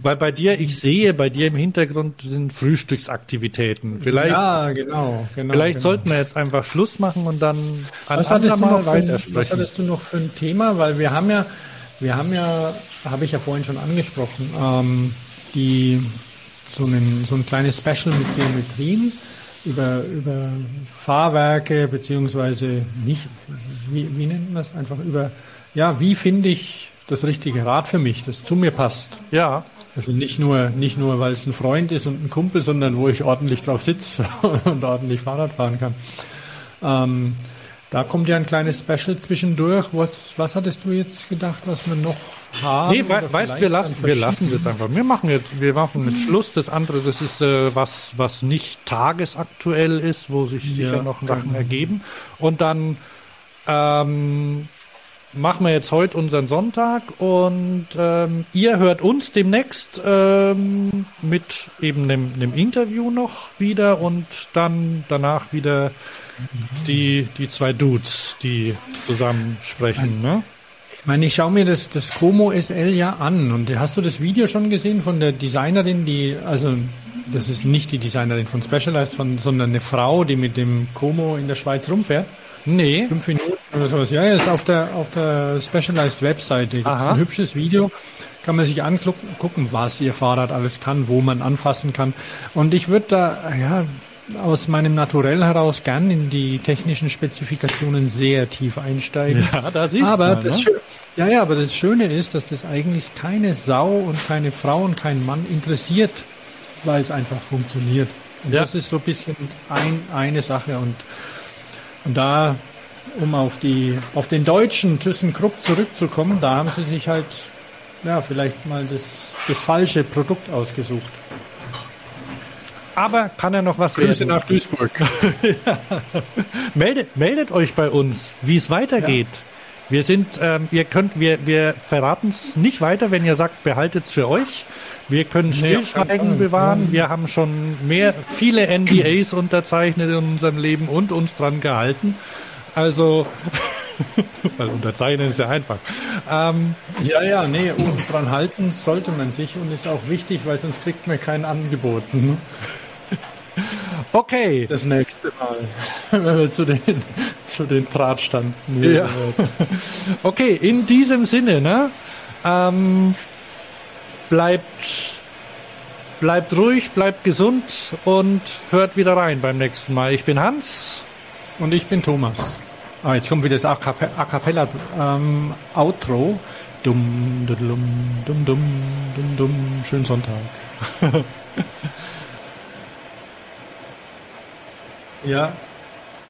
Weil bei dir, ich sehe, bei dir im Hintergrund sind Frühstücksaktivitäten. Vielleicht, ja, genau. genau vielleicht genau. sollten wir jetzt einfach Schluss machen und dann ein Was hattest, du noch für was hattest du noch für ein Thema? Weil wir haben ja, wir haben ja, habe ich ja vorhin schon angesprochen, ähm, die so, einen, so ein kleines Special mit Geometrien über, über Fahrwerke beziehungsweise nicht, wie, wie nennt man das einfach über, ja, wie finde ich das richtige Rad für mich, das zu mir passt. Ja, Also nicht nur, nicht nur, weil es ein Freund ist und ein Kumpel, sondern wo ich ordentlich drauf sitze und ordentlich Fahrrad fahren kann. Ähm, da kommt ja ein kleines Special zwischendurch. Was, was hattest du jetzt gedacht, was wir noch haben? Nee, we weißt, wir lassen, wir lassen das einfach. Wir machen jetzt, wir machen jetzt Schluss. Das andere, das ist äh, was, was nicht tagesaktuell ist, wo sich sicher Ja, noch Sachen genau. ergeben. Und dann ähm, machen wir jetzt heute unseren Sonntag und ähm, ihr hört uns demnächst ähm, mit eben einem, einem Interview noch wieder und dann danach wieder die, die zwei Dudes, die zusammen sprechen. Ne? Ich meine, ich schaue mir das, das Como SL ja an und hast du das Video schon gesehen von der Designerin, die, also das ist nicht die Designerin von Specialized, von, sondern eine Frau, die mit dem Como in der Schweiz rumfährt? Nee. Fünf Minuten oder sowas. Ja, ja, ist auf der, auf der Specialized Webseite. Gibt's Aha. ein hübsches Video. Kann man sich angucken, gucken, was ihr Fahrrad alles kann, wo man anfassen kann. Und ich würde da, ja, aus meinem Naturell heraus gern in die technischen Spezifikationen sehr tief einsteigen. Ja, da siehst aber man, das ne? Ja, ja, aber das Schöne ist, dass das eigentlich keine Sau und keine Frau und kein Mann interessiert, weil es einfach funktioniert. Und Ja. das ist so ein bisschen ein, eine Sache und, und da, um auf die, auf den deutschen ThyssenKrupp zurückzukommen, da haben sie sich halt, ja, vielleicht mal das, das falsche Produkt ausgesucht. Aber kann er noch was Grüße werden? nach Duisburg. Meldet, meldet euch bei uns, wie es weitergeht. Wir sind, ähm, ihr könnt, wir, wir verraten es nicht weiter, wenn ihr sagt, behaltet es für euch. Wir können Nee, Stillschweigen Fall. bewahren. Wir haben schon mehr, viele NDAs unterzeichnet in unserem Leben und uns dran gehalten. Also, weil unterzeichnen ist ja einfach. Ähm, Ja, ja, nee, und dran halten sollte man sich und ist auch wichtig, weil sonst kriegt man kein Angebot. Ne? okay. Das nächste Mal, wenn wir zu den, zu den Drahtstanden hier Ja. Okay, in diesem Sinne, ne? Ähm, bleibt, bleibt ruhig, bleibt gesund und hört wieder rein beim nächsten Mal. Ich bin Hans. Und ich bin Thomas. Ah, jetzt kommt wieder das A Cappe- A Cappella ähm, Outro. Dumm, dumm, dumm, dumm, dumm, dumm. Schönen Sonntag. ja,